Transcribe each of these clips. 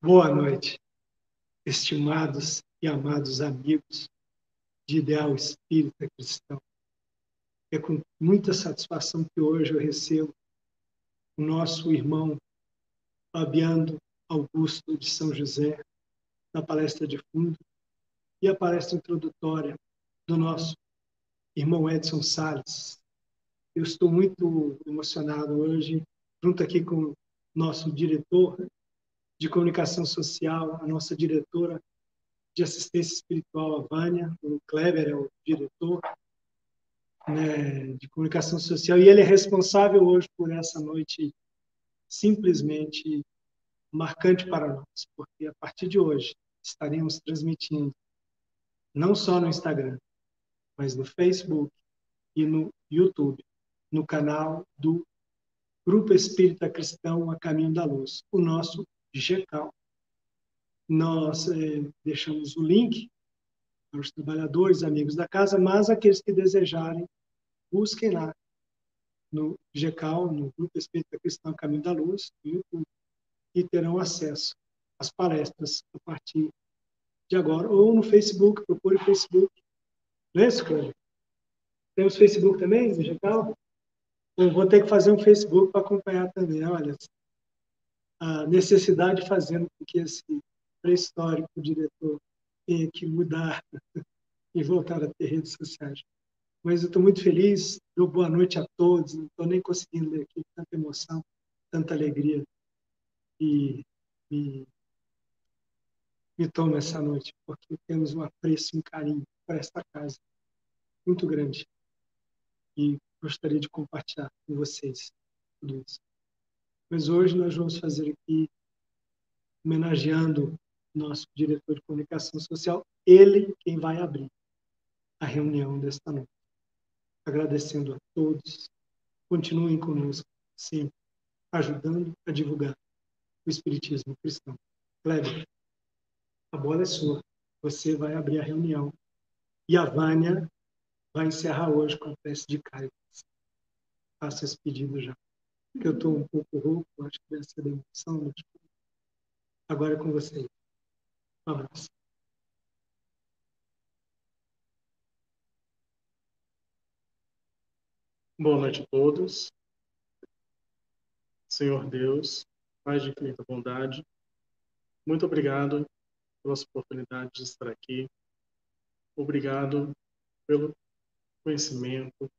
Boa noite, estimados e amados amigos de Ideal Espírita Cristão. É com muita satisfação que hoje eu recebo o nosso irmão Fabiano Augusto de São José, na palestra de fundo, e a palestra introdutória do nosso irmão Edson Salles. Eu estou muito emocionado hoje, junto aqui com o nosso diretor de comunicação social, a nossa diretora de assistência espiritual, a Vânia, o Kleber é o diretor né, de comunicação social, e ele é responsável hoje por essa noite simplesmente marcante para nós, porque a partir de hoje estaremos transmitindo não só no Instagram, mas no Facebook e no YouTube, no canal do Grupo Espírita Cristão A Caminho da Luz, o nosso GECAL. Nós é, deixamos o link para os trabalhadores, amigos da casa, mas aqueles que desejarem, busquem lá no GECAL, no Grupo Espírita Cristão Caminho da Luz, e terão acesso às palestras a partir de agora. Ou no Facebook, procure o Facebook. Não é isso, Cláudio? Temos Facebook também, no GECAL? Eu vou ter que fazer um Facebook para acompanhar também, olha a necessidade fazendo com que esse pré-histórico diretor tenha que mudar e voltar a ter redes sociais. Mas eu estou muito feliz, dou boa noite a todos, não estou nem conseguindo ler aqui, tanta emoção, tanta alegria. E me, me toma essa noite, porque temos um apreço e um carinho por esta casa muito grande. E gostaria de compartilhar com vocês tudo isso. Mas hoje nós vamos fazer aqui, homenageando nosso diretor de comunicação social, ele quem vai abrir a reunião desta noite. Agradecendo a todos, continuem conosco, sempre, ajudando a divulgar o Espiritismo cristão. Kleber, a bola é sua. Você vai abrir a reunião. E a Vânia vai encerrar hoje com a peça de Caio. Faça esse pedido já que eu estou um pouco rouco, acho que da emoção. Mas... Agora é com vocês. Um abraço. Boa noite a todos. Senhor Deus, Pai de infinita bondade, muito obrigado pela oportunidade de estar aqui. Obrigado pelo conhecimento,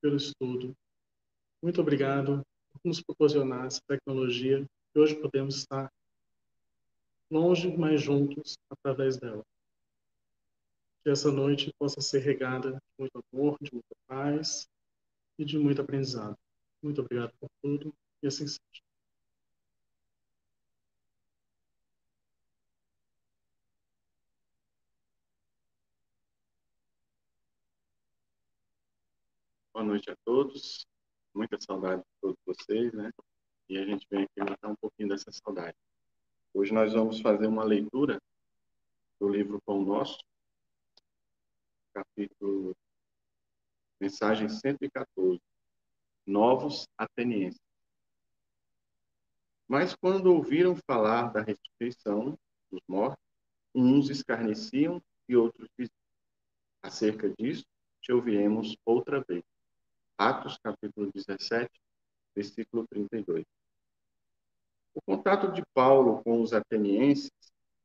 pelo estudo, muito obrigado por nos proporcionar essa tecnologia que hoje podemos estar longe, mas juntos através dela. Que essa noite possa ser regada de muito amor, de muita paz e de muito aprendizado. Muito obrigado por tudo e assim seja. Boa noite a todos muita saudade de todos vocês, né? E a gente vem aqui matar um pouquinho dessa saudade. Hoje nós vamos fazer uma leitura do livro Pão Nosso, capítulo, mensagem 114, Novos Atenienses. Mas quando ouviram falar da ressurreição dos mortos, uns escarneciam e outros diziam, acerca disso te ouviremos outra vez. Atos, capítulo 17, versículo 32. O contato de Paulo com os atenienses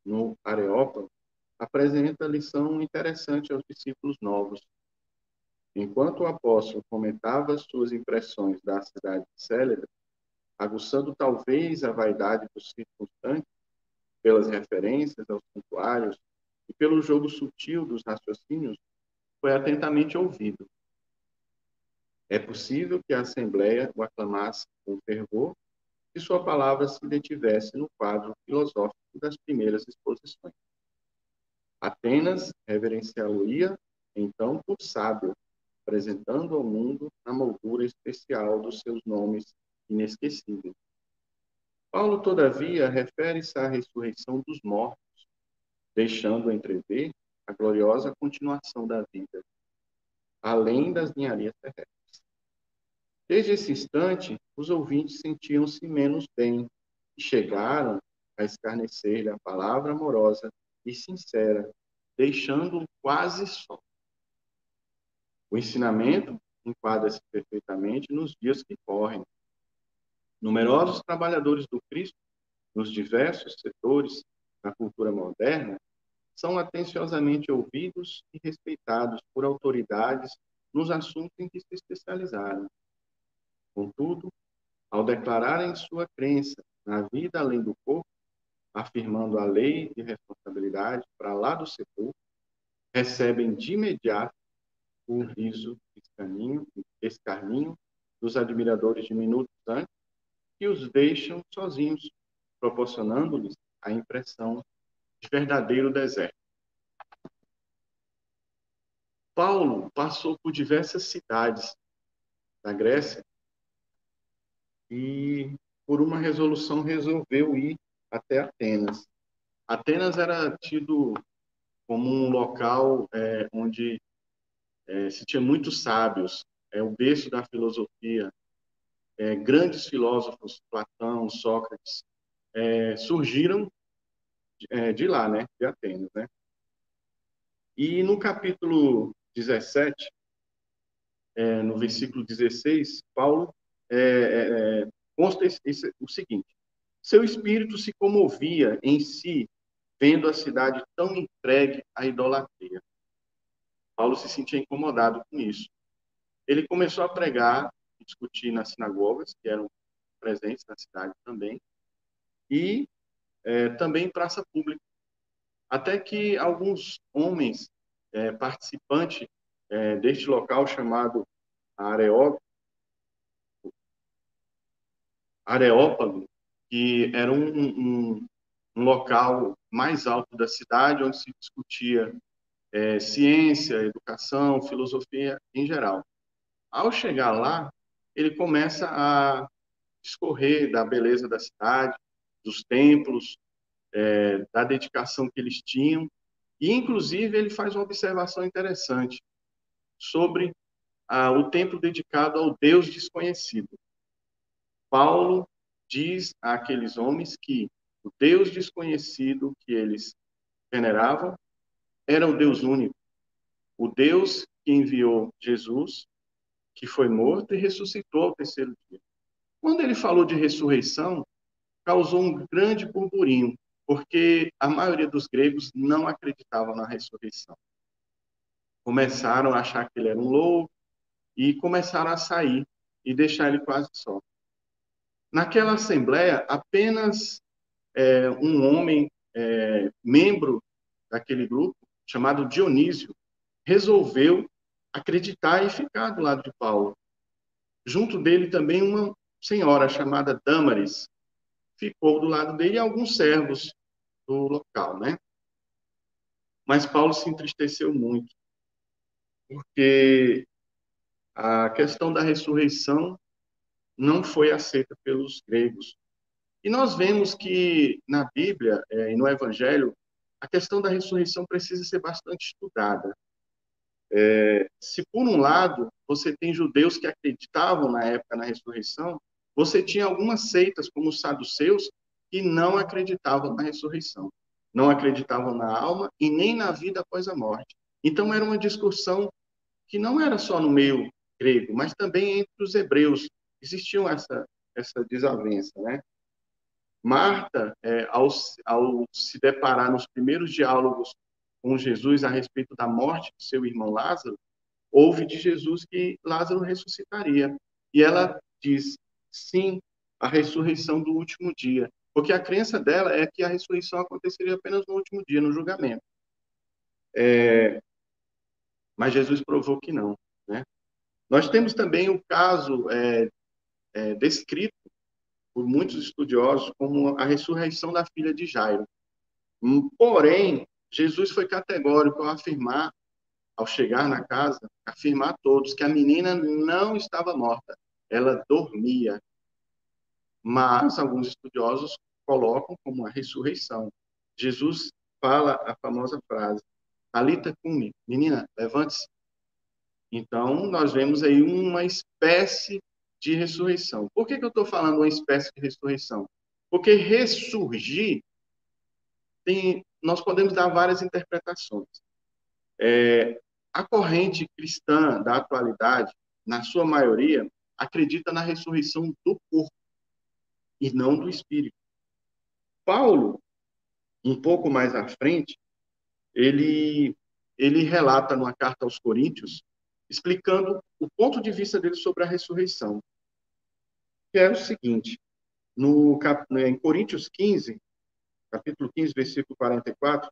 no Areópago apresenta lição interessante aos discípulos novos. Enquanto o apóstolo comentava suas impressões da cidade célebre, aguçando talvez a vaidade dos circunstantes pelas referências aos santuários e pelo jogo sutil dos raciocínios, foi atentamente ouvido é possível que a Assembleia o aclamasse com fervor se sua palavra se detivesse no quadro filosófico das primeiras exposições. Apenas reverenciá-lo-ia, então, por sábio, apresentando ao mundo a moldura especial dos seus nomes inesquecíveis. Paulo, todavia, refere-se à ressurreição dos mortos, deixando entrever a gloriosa continuação da vida, além das ninharias terrestres. Desde esse instante, os ouvintes sentiam-se menos bem e chegaram a escarnecer-lhe a palavra amorosa e sincera, deixando-o quase só. O ensinamento enquadra-se perfeitamente nos dias que correm. Numerosos trabalhadores do Cristo, nos diversos setores da cultura moderna, são atenciosamente ouvidos e respeitados por autoridades nos assuntos em que se especializaram. Contudo, ao declararem sua crença na vida além do corpo, afirmando a lei de responsabilidade para lá do sepulcro, recebem de imediato o riso escarninho, dos admiradores de minutos antes que os deixam sozinhos, proporcionando-lhes a impressão de verdadeiro deserto. Paulo passou por diversas cidades da Grécia e, por uma resolução, resolveu ir até Atenas. Atenas era tido como um local é, onde é, se tinha muitos sábios, é o berço da filosofia. É, grandes filósofos, Platão, Sócrates, é, surgiram é, de lá, né, de Atenas, né? E no capítulo 17, é, no versículo 16, Paulo é, é, é, consta esse, esse, o seguinte: seu espírito se comovia em si, vendo a cidade tão entregue à idolatria. Paulo se sentia incomodado com isso. Ele começou a pregar, discutir nas sinagogas, que eram presentes na cidade também, e é, também em praça pública. Até que alguns homens é, participantes é, deste local chamado Areópago, Areópago, que era um, um, um, local mais alto da cidade, onde se discutia é, ciência, educação, filosofia em geral. Ao chegar lá, ele começa a discorrer da beleza da cidade, dos templos, é, da dedicação que eles tinham, e inclusive ele faz uma observação interessante sobre ah, o templo dedicado ao Deus desconhecido. Paulo diz àqueles homens que o Deus desconhecido que eles veneravam era o Deus único, o Deus que enviou Jesus, que foi morto e ressuscitou ao terceiro dia. Quando ele falou de ressurreição, causou um grande burburinho, porque a maioria dos gregos não acreditava na ressurreição. Começaram a achar que ele era um louco e começaram a sair e deixar ele quase só. Naquela assembleia, apenas é, um homem, é, membro daquele grupo, chamado Dionísio, resolveu acreditar e ficar do lado de Paulo. Junto dele também uma senhora chamada Damaris ficou do lado dele e alguns servos do local, né? Mas Paulo se entristeceu muito, porque a questão da ressurreição não foi aceita pelos gregos. E nós vemos que na Bíblia é, e no Evangelho, a questão da ressurreição precisa ser bastante estudada. É, se, por um lado, você tem judeus que acreditavam na época na ressurreição, você tinha algumas seitas, como os saduceus, que não acreditavam na ressurreição, não acreditavam na alma e nem na vida após a morte. Então, era uma discussão que não era só no meio grego, mas também entre os hebreus, existiam essa, essa desavença, né? Marta, é, ao, ao se deparar nos primeiros diálogos com Jesus a respeito da morte de seu irmão Lázaro, ouve de Jesus que Lázaro ressuscitaria. E ela diz, sim, a ressurreição do último dia. Porque a crença dela é que a ressurreição aconteceria apenas no último dia, no julgamento. É, mas Jesus provou que não. Né? Nós temos também o caso é, é, descrito por muitos estudiosos como a ressurreição da filha de Jairo. Hum, porém, Jesus foi categórico ao afirmar, ao chegar na casa, afirmar a todos que a menina não estava morta, ela dormia. Mas alguns estudiosos colocam como a ressurreição. Jesus fala a famosa frase: Alita cumi, menina, levante-se. Então, nós vemos aí uma espécie de ressurreição. Por que, que eu estou falando uma espécie de ressurreição? Porque ressurgir tem, nós podemos dar várias interpretações. É, a corrente cristã da atualidade, na sua maioria, acredita na ressurreição do corpo e não do espírito. Paulo, um pouco mais à frente, ele, ele relata numa carta aos Coríntios, explicando o ponto de vista dele sobre a ressurreição. Que é o seguinte, no, em Coríntios 15, capítulo 15, versículo 44,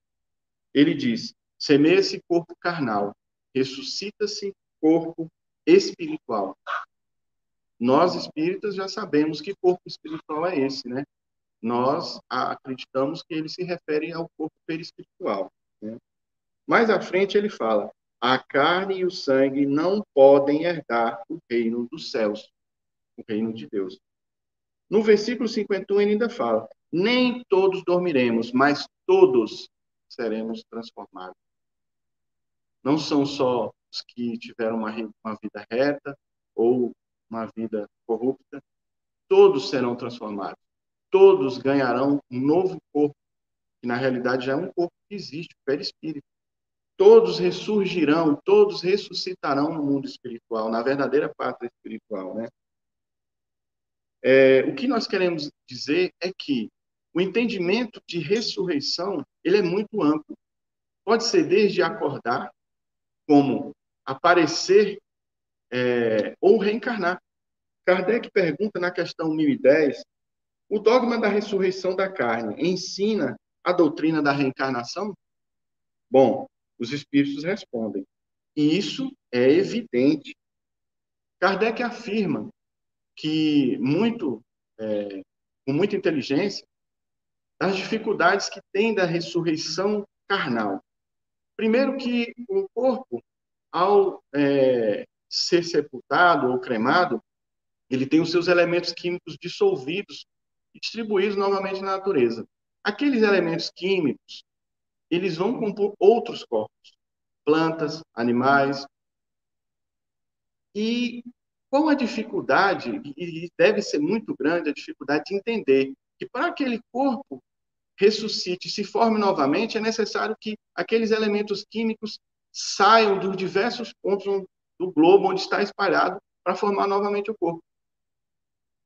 ele diz: semeia-se corpo carnal, ressuscita-se corpo espiritual. Nós espíritas já sabemos que corpo espiritual é esse, né? Nós acreditamos que ele se refere ao corpo perispiritual. Né? Mais à frente ele fala: a carne e o sangue não podem herdar o reino dos céus, o reino de Deus. No versículo 51 ele ainda fala: nem todos dormiremos, mas todos seremos transformados. Não são só os que tiveram uma, uma vida reta ou uma vida corrupta, todos serão transformados. Todos ganharão um novo corpo, que na realidade já é um corpo que existe, o perispírito. Todos ressurgirão, todos ressuscitarão no mundo espiritual, na verdadeira pátria espiritual, né? É, o que nós queremos dizer é que o entendimento de ressurreição ele é muito amplo. Pode ser desde acordar, como aparecer é, ou reencarnar. Kardec pergunta na questão 1010, o dogma da ressurreição da carne ensina a doutrina da reencarnação? Bom, os espíritos respondem, isso é evidente. Kardec afirma que muito, é, com muita inteligência, das dificuldades que tem da ressurreição carnal. Primeiro que o corpo, ao é, ser sepultado ou cremado, ele tem os seus elementos químicos dissolvidos e distribuídos novamente na natureza. Aqueles elementos químicos, eles vão compor outros corpos, plantas, animais. E qual a dificuldade, e deve ser muito grande a dificuldade de entender que para aquele corpo ressuscite, se forme novamente, é necessário que aqueles elementos químicos saiam dos diversos pontos do globo onde está espalhado para formar novamente o corpo.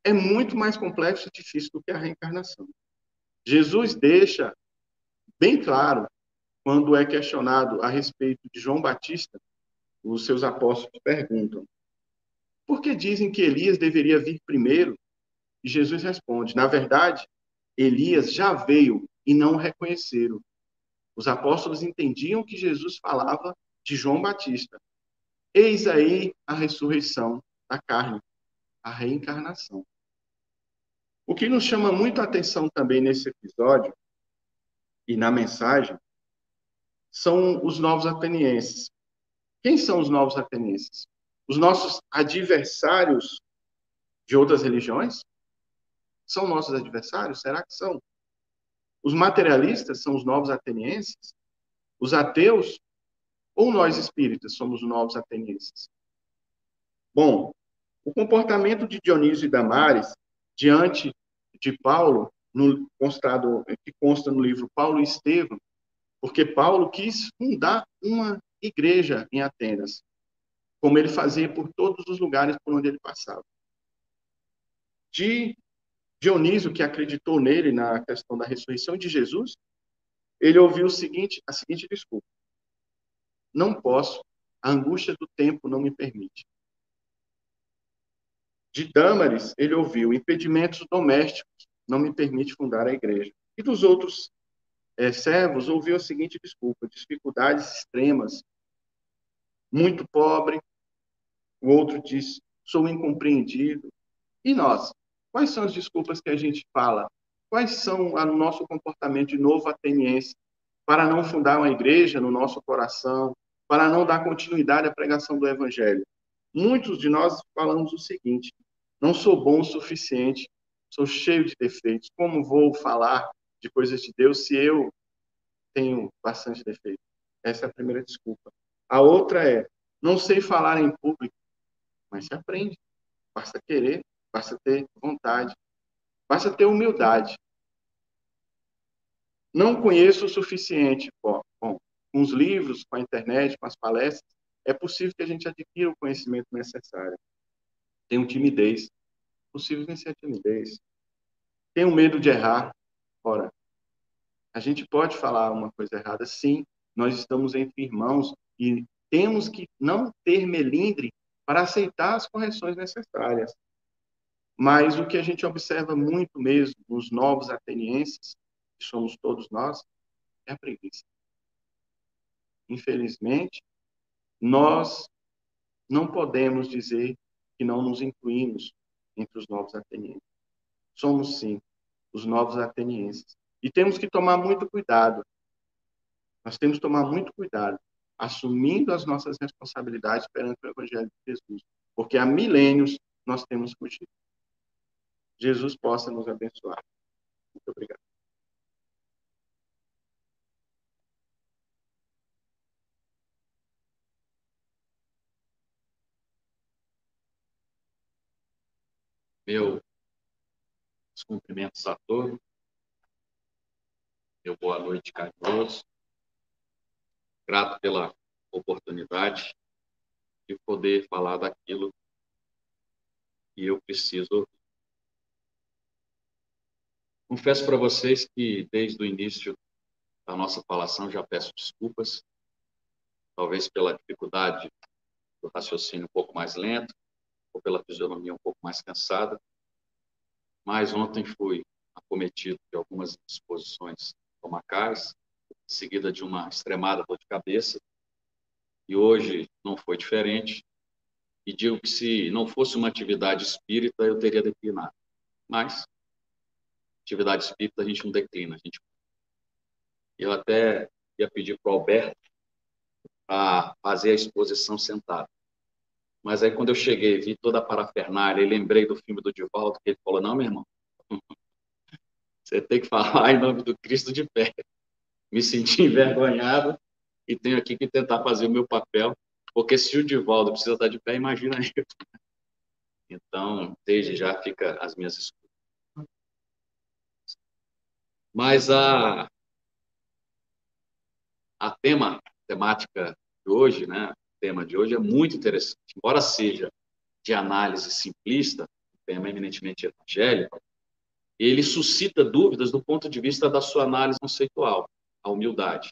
É muito mais complexo e difícil do que a reencarnação. Jesus deixa bem claro, quando é questionado a respeito de João Batista, os seus apóstolos perguntam: por que dizem que Elias deveria vir primeiro? E Jesus responde: na verdade, Elias já veio e não o reconheceram. Os apóstolos entendiam que Jesus falava de João Batista. Eis aí a ressurreição da carne, a reencarnação. O que nos chama muito a atenção também nesse episódio e na mensagem são os novos atenienses. Quem são os novos atenienses? Os nossos adversários de outras religiões? São nossos adversários? Será que são? Os materialistas são os novos atenienses? Os ateus? Ou nós espíritas somos os novos atenienses? Bom, o comportamento de Dionísio e Damares diante de Paulo, no, constado, que consta no livro Paulo e Estevão, porque Paulo quis fundar uma igreja em Atenas, como ele fazia por todos os lugares por onde ele passava. De Dionísio, que acreditou nele na questão da ressurreição de Jesus, ele ouviu o seguinte, a seguinte desculpa: Não posso, a angústia do tempo não me permite. De Dâmaris, ele ouviu impedimentos domésticos não me permite fundar a igreja. E dos outros é, servos, ouviu a seguinte desculpa: dificuldades extremas, muito pobre. O outro diz: sou incompreendido. E nós? Quais são as desculpas que a gente fala? Quais são o nosso comportamento de novo ateniense para não fundar uma igreja no nosso coração, para não dar continuidade à pregação do evangelho? Muitos de nós falamos o seguinte: não sou bom o suficiente, sou cheio de defeitos. Como vou falar de coisas de Deus se eu tenho bastante defeito? Essa é a primeira desculpa. A outra é: não sei falar em público, mas se aprende. Basta querer basta ter vontade, basta ter humildade. não conheço o suficiente. Bom, com os livros, com a internet, com as palestras, é possível que a gente adquira o conhecimento necessário. Tenho timidez. Possível vencer a timidez. Tenho medo de errar. Ora, a gente pode falar uma coisa errada, sim. Nós estamos entre irmãos e temos que não ter melindre para aceitar as correções necessárias. Mas o que a gente observa muito mesmo nos novos atenienses, que somos todos nós, é a preguiça. Infelizmente, nós não podemos dizer que não nos incluímos entre os novos atenienses. Somos, sim, os novos atenienses. E temos que tomar muito cuidado. Nós temos que tomar muito cuidado, assumindo as nossas responsabilidades perante o Evangelho de Jesus. Porque há milênios nós temos fugido. Jesus possa nos abençoar. Muito obrigado. Meus cumprimentos a todos. Meu boa noite, carinhoso. Grato pela oportunidade de poder falar daquilo que eu preciso ouvir. Confesso para vocês que desde o início da nossa falação já peço desculpas, talvez pela dificuldade do raciocínio um pouco mais lento, ou pela fisionomia um pouco mais cansada. Mas ontem fui acometido de algumas disposições estomacais, seguida de uma extremada dor de cabeça, e hoje não foi diferente. E digo que se não fosse uma atividade espírita, eu teria declinado. Mas atividade espírita a gente não declina. A gente... Eu até ia pedir para o Alberto para fazer a exposição sentado. Mas aí, quando eu cheguei, vi toda a parafernália e lembrei do filme do Divaldo, que ele falou: Não, meu irmão, você tem que falar em nome do Cristo de pé. Me senti envergonhado e tenho aqui que tentar fazer o meu papel, porque se o Divaldo precisa estar de pé, imagina eu. Então, desde já fica as minhas escolhas. Mas a, a tema, a temática de hoje, né, o tema de hoje é muito interessante. Embora seja de análise simplista, tema é eminentemente evangélico, ele suscita dúvidas do ponto de vista da sua análise conceitual, a humildade.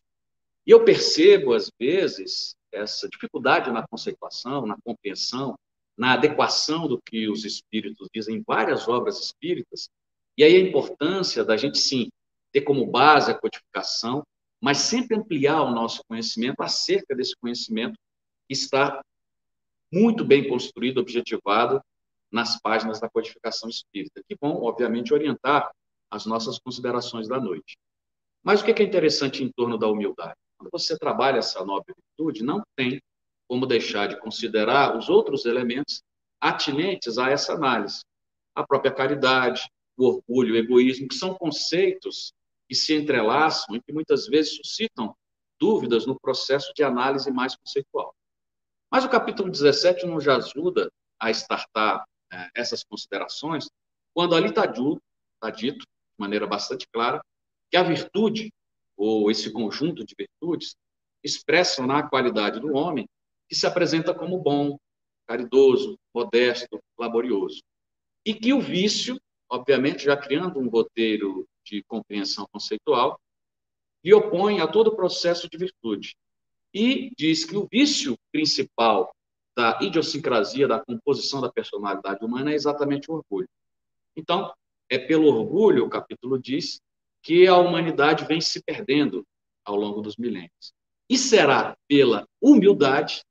E eu percebo, às vezes, essa dificuldade na conceituação, na compreensão, na adequação do que os espíritos dizem em várias obras espíritas, e aí a importância da gente, sim, ter como base a codificação, mas sempre ampliar o nosso conhecimento acerca desse conhecimento que está muito bem construído, objetivado nas páginas da codificação espírita, que vão, obviamente, orientar as nossas considerações da noite. Mas o que é interessante em torno da humildade? Quando você trabalha essa nobre virtude, não tem como deixar de considerar os outros elementos atinentes a essa análise. A própria caridade, o orgulho, o egoísmo, que são conceitos que se entrelaçam e que muitas vezes suscitam dúvidas no processo de análise mais conceitual. Mas o capítulo 17 nos ajuda a startar é, essas considerações, quando ali está tá dito, de maneira bastante clara, que a virtude, ou esse conjunto de virtudes, expressam na qualidade do homem que se apresenta como bom, caridoso, modesto, laborioso. E que o vício, obviamente, já criando um roteiro de compreensão conceitual, e opõe a todo o processo de virtude. E diz que o vício principal da idiosincrasia, da composição da personalidade humana é exatamente o orgulho. Então, é pelo orgulho, o capítulo diz, que a humanidade vem se perdendo ao longo dos milênios. E será pela humildade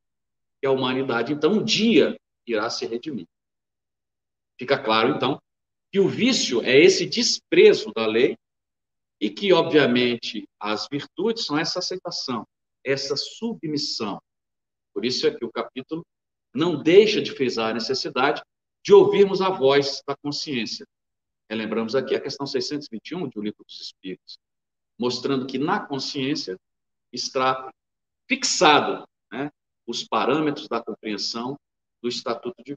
que a humanidade, então, um dia irá se redimir. Fica claro, então, que o vício é esse desprezo da lei e que, obviamente, as virtudes são essa aceitação, essa submissão. Por isso é que o capítulo não deixa de frisar a necessidade de ouvirmos a voz da consciência. Relembramos aqui a questão 621 do Livro dos Espíritos, mostrando que na consciência está fixado né, os parâmetros da compreensão do Estatuto de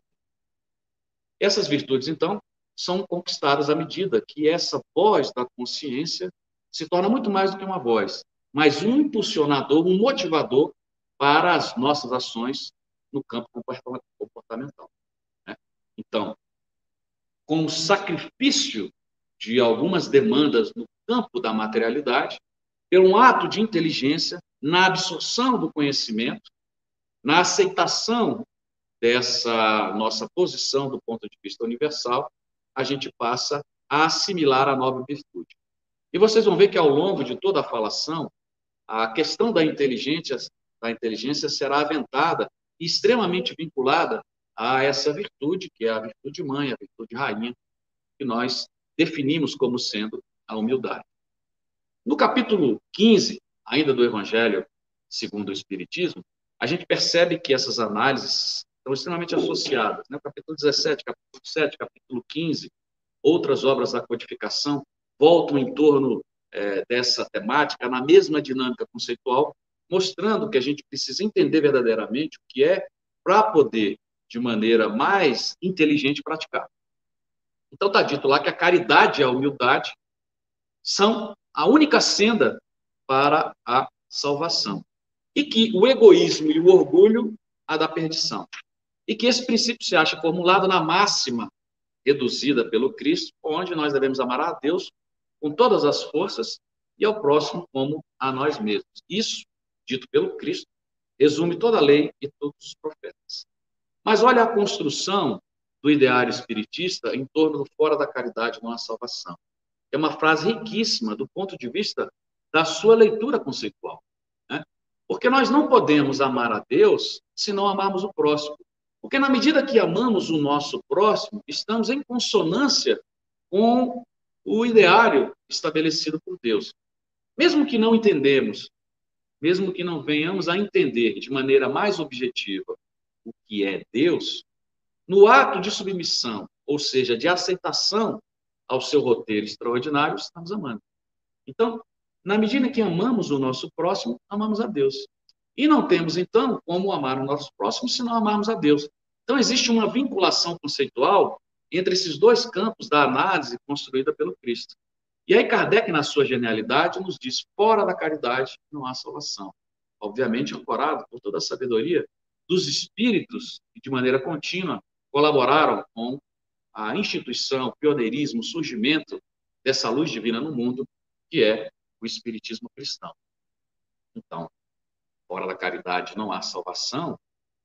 Essas virtudes, então, são conquistadas à medida que essa voz da consciência se torna muito mais do que uma voz, mas um impulsionador, um motivador para as nossas ações no campo comportamental. Né? Então, com o sacrifício de algumas demandas no campo da materialidade, pelo um ato de inteligência, na absorção do conhecimento, na aceitação dessa nossa posição do ponto de vista universal, a gente passa a assimilar a nova virtude. E vocês vão ver que ao longo de toda a falação, a questão da inteligência, da inteligência será aventada extremamente vinculada a essa virtude, que é a virtude mãe, a virtude rainha, que nós definimos como sendo a humildade. No capítulo 15, ainda do Evangelho segundo o Espiritismo, a gente percebe que essas análises estão extremamente associadas. Né? Capítulo 17, capítulo 7, capítulo 15, outras obras da codificação voltam em torno é, dessa temática, na mesma dinâmica conceitual, mostrando que a gente precisa entender verdadeiramente o que é para poder, de maneira mais inteligente, praticar. Então, está dito lá que a caridade e a humildade são a única senda para a salvação. E que o egoísmo e o orgulho a da perdição. E que esse princípio se acha formulado na máxima reduzida pelo Cristo, onde nós devemos amar a Deus com todas as forças e ao próximo como a nós mesmos. Isso, dito pelo Cristo, resume toda a lei e todos os profetas. Mas olha a construção do ideário espiritista em torno do fora da caridade não há salvação. É uma frase riquíssima do ponto de vista da sua leitura conceitual. Né? Porque nós não podemos amar a Deus se não amarmos o próximo. Porque na medida que amamos o nosso próximo, estamos em consonância com o ideário estabelecido por Deus. Mesmo que não entendemos, mesmo que não venhamos a entender de maneira mais objetiva o que é Deus, no ato de submissão, ou seja, de aceitação ao seu roteiro extraordinário, estamos amando. Então, na medida que amamos o nosso próximo, amamos a Deus. E não temos, então, como amar o nosso próximo se não amarmos a Deus. Então, existe uma vinculação conceitual entre esses dois campos da análise construída pelo Cristo. E aí, Kardec, na sua genialidade, nos diz: fora da caridade não há salvação. Obviamente, ancorado por toda a sabedoria dos espíritos que, de maneira contínua, colaboraram com a instituição, o pioneirismo, o surgimento dessa luz divina no mundo, que é o Espiritismo cristão. Então, fora da caridade não há salvação,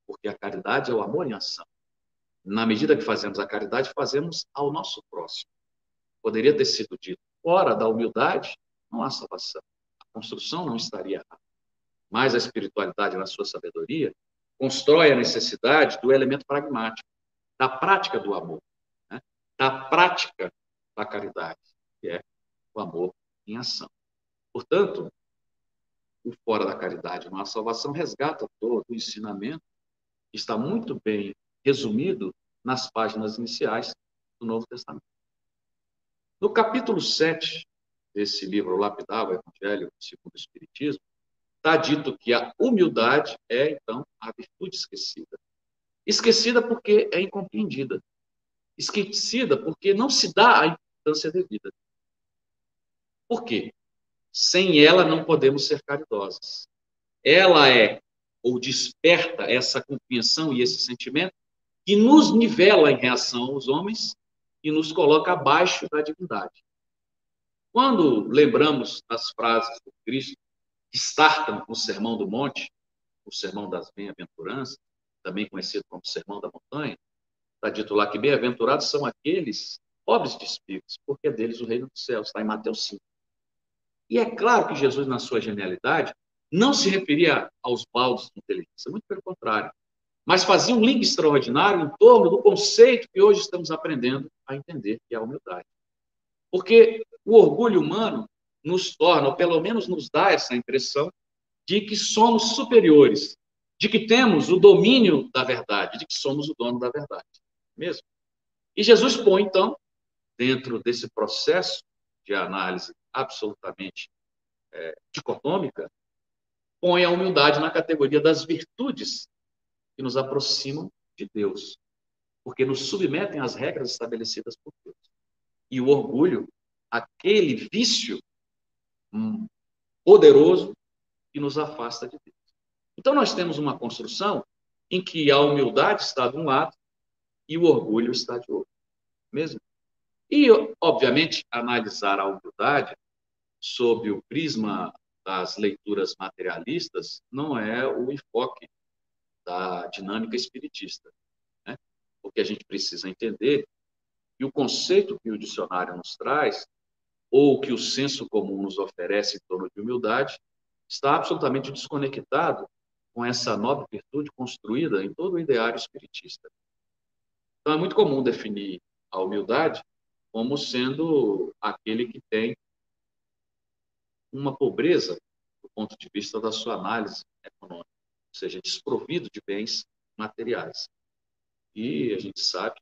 porque a caridade é o amor em ação. Na medida que fazemos a caridade, fazemos ao nosso próximo. Poderia ter sido dito, fora da humildade, não há salvação. A construção não estaria errada. Mas a espiritualidade, na sua sabedoria, constrói a necessidade do elemento pragmático, da prática do amor, né? da prática da caridade, que é o amor em ação. Portanto, o fora da caridade não há salvação resgata todo o ensinamento que está muito bem resumido nas páginas iniciais do Novo Testamento. No capítulo 7 desse livro Lapidar, o Evangelho segundo o Espiritismo, está dito que a humildade é, então, a virtude esquecida. Esquecida porque é incompreendida. Esquecida porque não se dá a importância devida. Por quê? Sem ela não podemos ser caridosos. Ela é ou desperta essa compreensão e esse sentimento que nos nivela em reação aos homens e nos coloca abaixo da divindade. Quando lembramos das frases do Cristo que startam o Sermão do Monte, o Sermão das Bem-aventuranças, também conhecido como Sermão da Montanha, está dito lá que bem-aventurados são aqueles pobres de espíritos, porque é deles o reino dos céus, está em Mateus 5. E é claro que Jesus, na sua genialidade, não se referia aos baldos de inteligência, muito pelo contrário. Mas fazia um link extraordinário em torno do conceito que hoje estamos aprendendo a entender, que é a humildade. Porque o orgulho humano nos torna, ou pelo menos nos dá essa impressão, de que somos superiores, de que temos o domínio da verdade, de que somos o dono da verdade. Mesmo. E Jesus põe, então, dentro desse processo de análise absolutamente é, dicotômica, põe a humildade na categoria das virtudes que nos aproximam de Deus, porque nos submetem às regras estabelecidas por Deus. E o orgulho, aquele vício poderoso que nos afasta de Deus. Então, nós temos uma construção em que a humildade está de um lado e o orgulho está de outro. Mesmo? E, obviamente, analisar a humildade sob o prisma das leituras materialistas não é o enfoque da dinâmica espiritista. Né? O que a gente precisa entender e o conceito que o dicionário nos traz, ou que o senso comum nos oferece em torno de humildade, está absolutamente desconectado com essa nova virtude construída em todo o ideário espiritista. Então, é muito comum definir a humildade como sendo aquele que tem uma pobreza do ponto de vista da sua análise econômica, seja, desprovido de bens materiais. E a gente sabe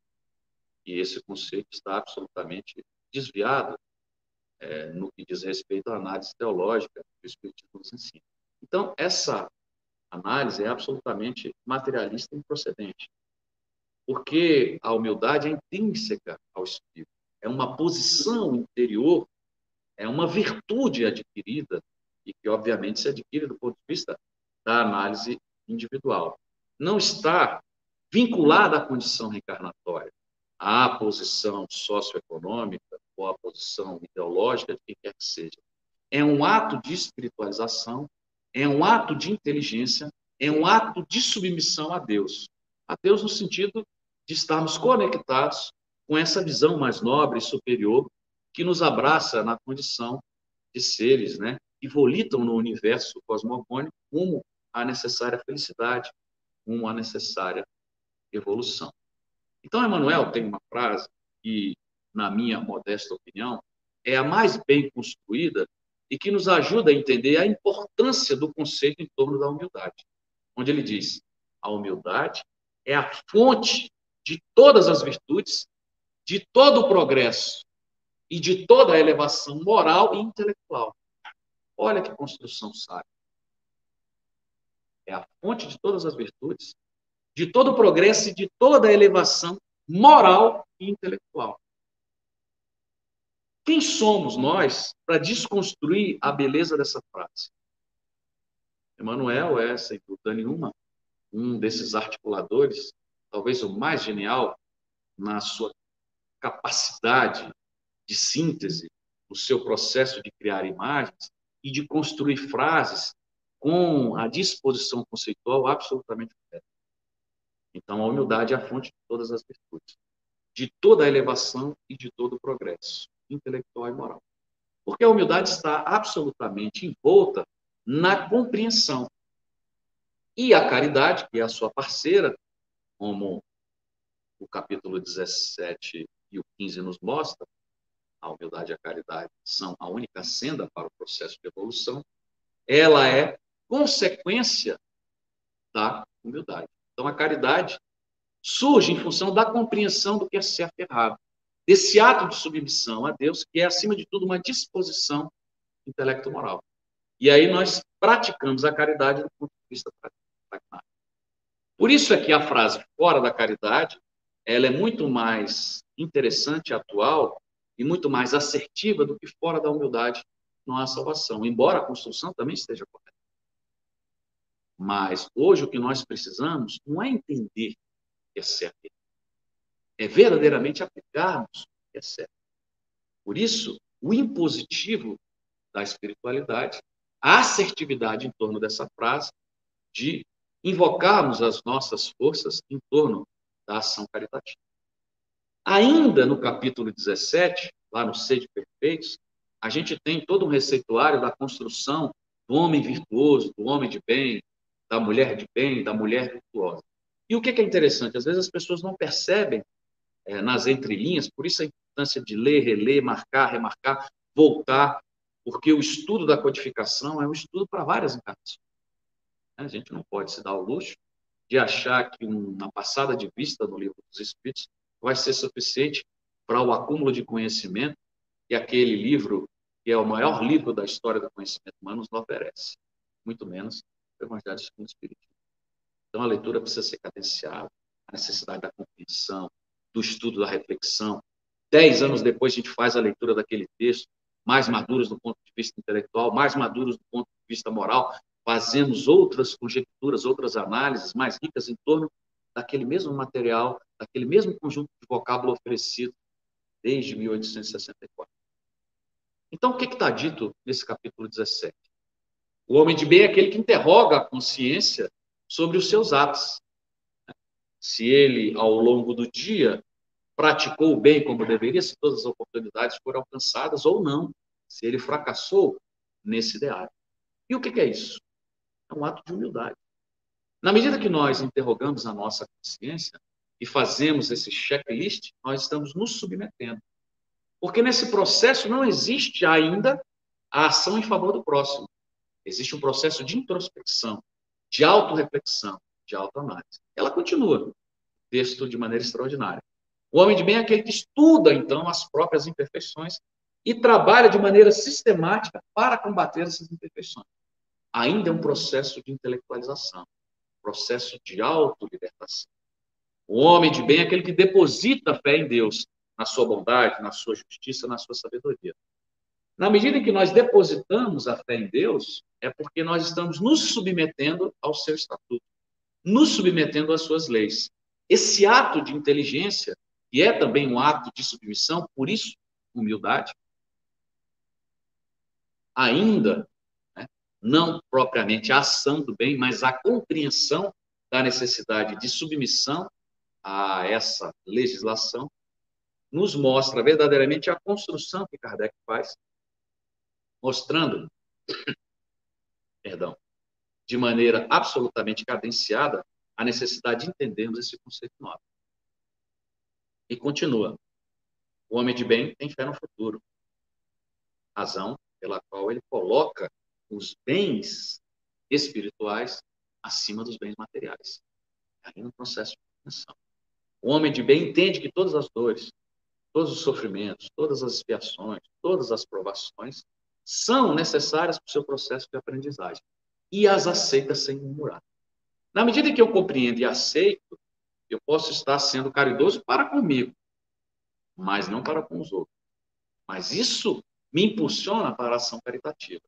que esse conceito está absolutamente desviado é, no que diz respeito à análise teológica que o Espiritismo nos ensina. Então, essa análise é absolutamente materialista e improcedente porque a humildade é intrínseca ao espírito, é uma posição interior, é uma virtude adquirida e que, obviamente, se adquire do ponto de vista da análise individual. Não está vinculada à condição reencarnatória, à posição socioeconômica ou à posição ideológica de quem quer que seja. É um ato de espiritualização, é um ato de inteligência, é um ato de submissão a Deus. A Deus no sentido de estarmos conectados com essa visão mais nobre e superior que nos abraça na condição de seres, né, que volitam no universo cosmogônico como a necessária felicidade, como a necessária evolução. Então, Emmanuel tem uma frase que, na minha modesta opinião, é a mais bem construída e que nos ajuda a entender a importância do conceito em torno da humildade, onde ele diz: a humildade é a fonte de todas as virtudes, de todo o progresso e de toda a elevação moral e intelectual. Olha que construção sábia. É a fonte de todas as virtudes, de todo o progresso e de toda a elevação moral e intelectual. Quem somos nós para desconstruir a beleza dessa frase? Emmanuel é, sem dúvida nenhuma, um desses articuladores talvez o mais genial na sua capacidade de síntese, no seu processo de criar imagens e de construir frases com a disposição conceitual absolutamente correta. Então, a humildade é a fonte de todas as virtudes, de toda a elevação e de todo o progresso intelectual e moral. Porque a humildade está absolutamente envolta na compreensão. E a caridade, que é a sua parceira, como o capítulo 17 e o 15 nos mostra, a humildade e a caridade são a única senda para o processo de evolução, ela é consequência da humildade. Então, a caridade surge em função da compreensão do que é certo e errado, desse ato de submissão a Deus, que é, acima de tudo, uma disposição intelecto-moral. E aí nós praticamos a caridade do ponto de vista pragmático. Por isso é que a frase fora da caridade, ela é muito mais interessante, atual e muito mais assertiva do que fora da humildade não há salvação, embora a construção também esteja correta. Mas hoje o que nós precisamos não é entender que é certo, é verdadeiramente aplicarmos o que é certo. Por isso, o impositivo da espiritualidade, a assertividade em torno dessa frase de invocarmos as nossas forças em torno da ação caritativa. Ainda no capítulo 17, lá no Sede Perfeitos, a gente tem todo um receituário da construção do homem virtuoso, do homem de bem, da mulher de bem, da mulher virtuosa. E o que é interessante? Às vezes as pessoas não percebem é, nas entrelinhas, por isso a importância de ler, reler, marcar, remarcar, voltar, porque o estudo da codificação é um estudo para várias encarnações. A gente não pode se dar o luxo de achar que uma passada de vista no livro dos Espíritos vai ser suficiente para o acúmulo de conhecimento que aquele livro, que é o maior livro da história do conhecimento humano, nos oferece. Muito menos o Evangelho segundo o Espiritismo. Então, a leitura precisa ser cadenciada, a necessidade da compreensão, do estudo, da reflexão. Dez anos depois, a gente faz a leitura daquele texto mais maduras do ponto de vista intelectual, mais maduras do ponto de vista moral, fazemos outras conjecturas, outras análises mais ricas em torno daquele mesmo material, daquele mesmo conjunto de vocábulo oferecido desde 1864. Então, o que está dito nesse capítulo 17? O homem de bem é aquele que interroga a consciência sobre os seus atos. Se ele, ao longo do dia, praticou o bem como deveria, se todas as oportunidades foram alcançadas ou não, se ele fracassou nesse ideário. E o que é isso? É um ato de humildade. Na medida que nós interrogamos a nossa consciência e fazemos esse checklist, nós estamos nos submetendo. Porque nesse processo não existe ainda a ação em favor do próximo. Existe um processo de introspecção, de autorreflexão, de autoanálise. Ela continua, texto de maneira extraordinária. O homem de bem é aquele que estuda, então, as próprias imperfeições e trabalha de maneira sistemática para combater essas imperfeições. Ainda é um processo de intelectualização, processo de autolibertação. O homem de bem é aquele que deposita fé em Deus, na sua bondade, na sua justiça, na sua sabedoria. Na medida em que nós depositamos a fé em Deus, é porque nós estamos nos submetendo ao seu estatuto, nos submetendo às suas leis. Esse ato de inteligência, que é também um ato de submissão, por isso, humildade, ainda, né, não propriamente a ação do bem, mas a compreensão da necessidade de submissão a essa legislação, nos mostra verdadeiramente a construção que Kardec faz, mostrando, perdão, de maneira absolutamente cadenciada, a necessidade de entendermos esse conceito novo. E continua. O homem de bem tem fé no futuro. Razão pela qual ele coloca os bens espirituais acima dos bens materiais. Aí no processo de compreensão. O homem de bem entende que todas as dores, todos os sofrimentos, todas as expiações, todas as provações são necessárias para o seu processo de aprendizagem e as aceita sem murmurar. Na medida que eu compreendo e aceito, eu posso estar sendo caridoso para comigo, mas não para com os outros. Mas isso me impulsiona para a ação caritativa.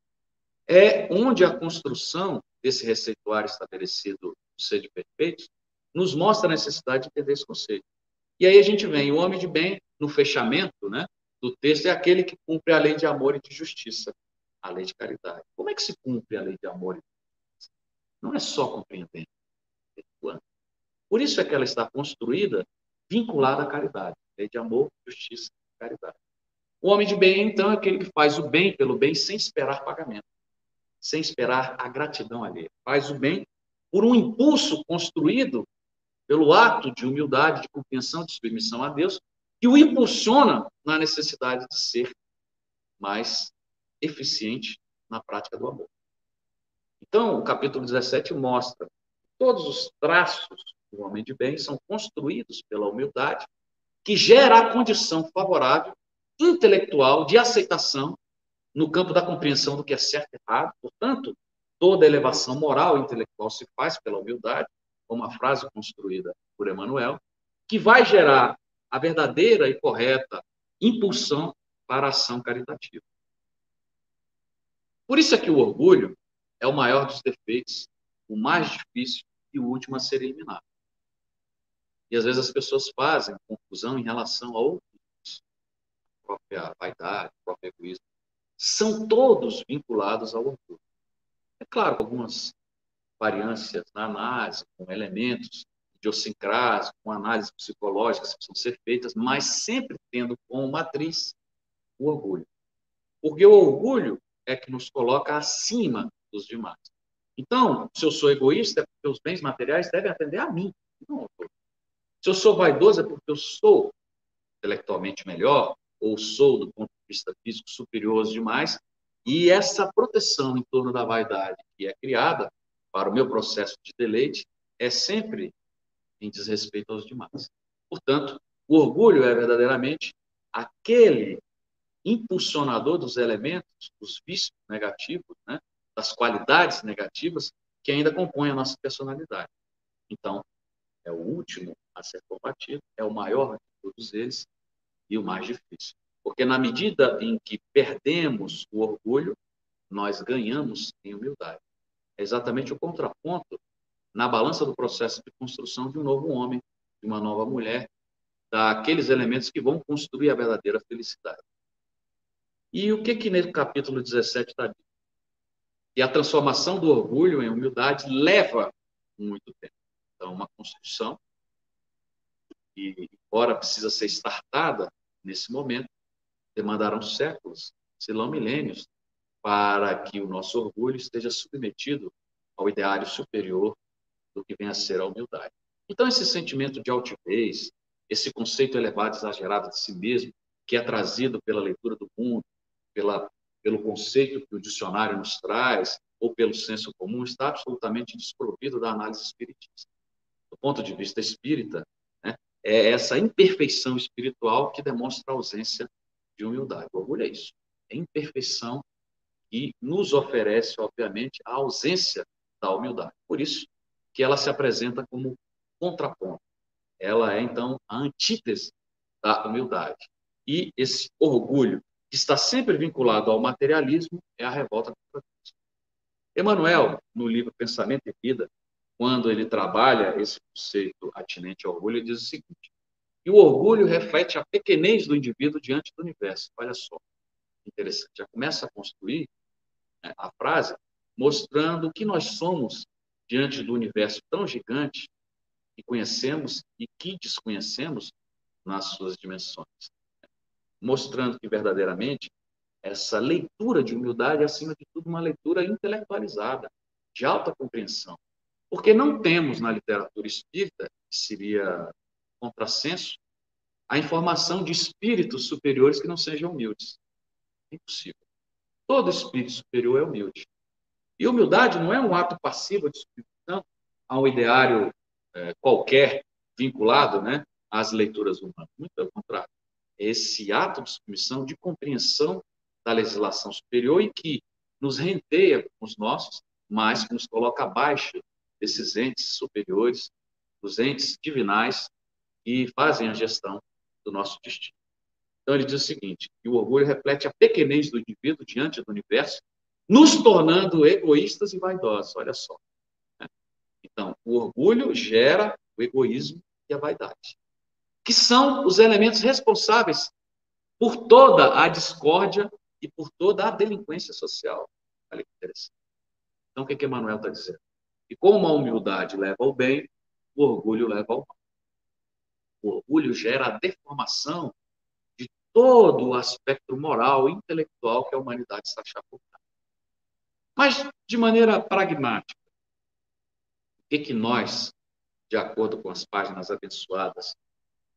É onde a construção desse receituário estabelecido no Ser de Perfeitos nos mostra a necessidade de entender esse conceito. E aí a gente vem, o homem de bem, no fechamento né, do texto, é aquele que cumpre a lei de amor e de justiça, a lei de caridade. Como é que se cumpre a lei de amor e de justiça? Não é só compreendendo, é Por isso é que ela está construída vinculada à caridade, lei de amor, justiça e caridade. O homem de bem, então, é aquele que faz o bem pelo bem sem esperar pagamento, sem esperar a gratidão alheia. Faz o bem por um impulso construído pelo ato de humildade, de compreensão, de submissão a Deus, que o impulsiona na necessidade de ser mais eficiente na prática do amor. Então, o capítulo 17 mostra que todos os traços do homem de bem são construídos pela humildade, que gera a condição favorável, intelectual, de aceitação no campo da compreensão do que é certo e errado. Portanto, toda elevação moral e intelectual se faz pela humildade, como a frase construída por Emmanuel, que vai gerar a verdadeira e correta impulsão para a ação caritativa. Por isso é que o orgulho é o maior dos defeitos, o mais difícil e o último a ser eliminado. E às vezes as pessoas fazem confusão em relação a outros, a própria vaidade, o próprio egoísmo. São todos vinculados ao orgulho. É claro, algumas variâncias na análise, com elementos idiosincrásia, com análises psicológicas que precisam ser feitas, mas sempre tendo como matriz o orgulho. Porque o orgulho é que nos coloca acima dos demais. Então, se eu sou egoísta, é porque os bens materiais devem atender a mim, não. Se eu sou vaidoso, é porque eu sou intelectualmente melhor, ou sou, do ponto de vista físico, superior aos demais, e essa proteção em torno da vaidade que é criada para o meu processo de deleite é sempre em desrespeito aos demais. Portanto, o orgulho é verdadeiramente aquele impulsionador dos elementos, dos vícios negativos, né, das qualidades negativas que ainda compõem a nossa personalidade. Então, é o último a ser combatido, é o maior de todos eles e o mais difícil. Porque na medida em que perdemos o orgulho, nós ganhamos em humildade. É exatamente o contraponto na balança do processo de construção de um novo homem, de uma nova mulher, daqueles elementos que vão construir a verdadeira felicidade. E o que que no capítulo 17 está dito? E a transformação do orgulho em humildade leva muito tempo. Então, uma construção que, embora precisa ser startada nesse momento, demandarão séculos, se não milênios, para que o nosso orgulho esteja submetido ao ideário superior do que vem a ser a humildade. Então, esse sentimento de altivez, esse conceito elevado, exagerado de si mesmo, que é trazido pela leitura do mundo, pela, pelo conceito que o dicionário nos traz, ou pelo senso comum, está absolutamente desprovido da análise espiritista. Do ponto de vista espírita, né, é essa imperfeição espiritual que demonstra a ausência de humildade. O orgulho é isso. É imperfeição que nos oferece, obviamente, a ausência da humildade. Por isso que ela se apresenta como contraponto. Ela é, então, a antítese da humildade. E esse orgulho, que está sempre vinculado ao materialismo, é a revolta contra Deus. Emmanuel, no livro Pensamento e Vida, quando ele trabalha esse conceito atinente ao orgulho, ele diz o seguinte: e o orgulho reflete a pequenez do indivíduo diante do universo. Olha só, interessante. Já começa a construir né, a frase mostrando que nós somos diante do universo tão gigante que conhecemos e que desconhecemos nas suas dimensões. Mostrando que verdadeiramente essa leitura de humildade é, acima de tudo, uma leitura intelectualizada, de alta compreensão. Porque não temos na literatura espírita, que seria contrassenso, a informação de espíritos superiores que não sejam humildes. É impossível. Todo espírito superior é humilde. E humildade não é um ato passivo de submissão a um ideário é, qualquer vinculado né, às leituras humanas. Muito pelo contrário. É esse ato de submissão, de compreensão da legislação superior e que nos renteia com os nossos, mas que nos coloca abaixo desses entes superiores, dos entes divinais que fazem a gestão do nosso destino. Então ele diz o seguinte, que o orgulho reflete a pequenez do indivíduo diante do universo nos tornando egoístas e vaidosos. Olha só. Então, o orgulho gera o egoísmo e a vaidade, que são os elementos responsáveis por toda a discórdia e por toda a delinquência social. Olha que interessante. Então, o que, que Emmanuel está dizendo? E como a humildade leva ao bem, o orgulho leva ao mal. O orgulho gera a deformação de todo o aspecto moral e intelectual que a humanidade está chapurrada. Mas, de maneira pragmática, o que, que nós, de acordo com as páginas abençoadas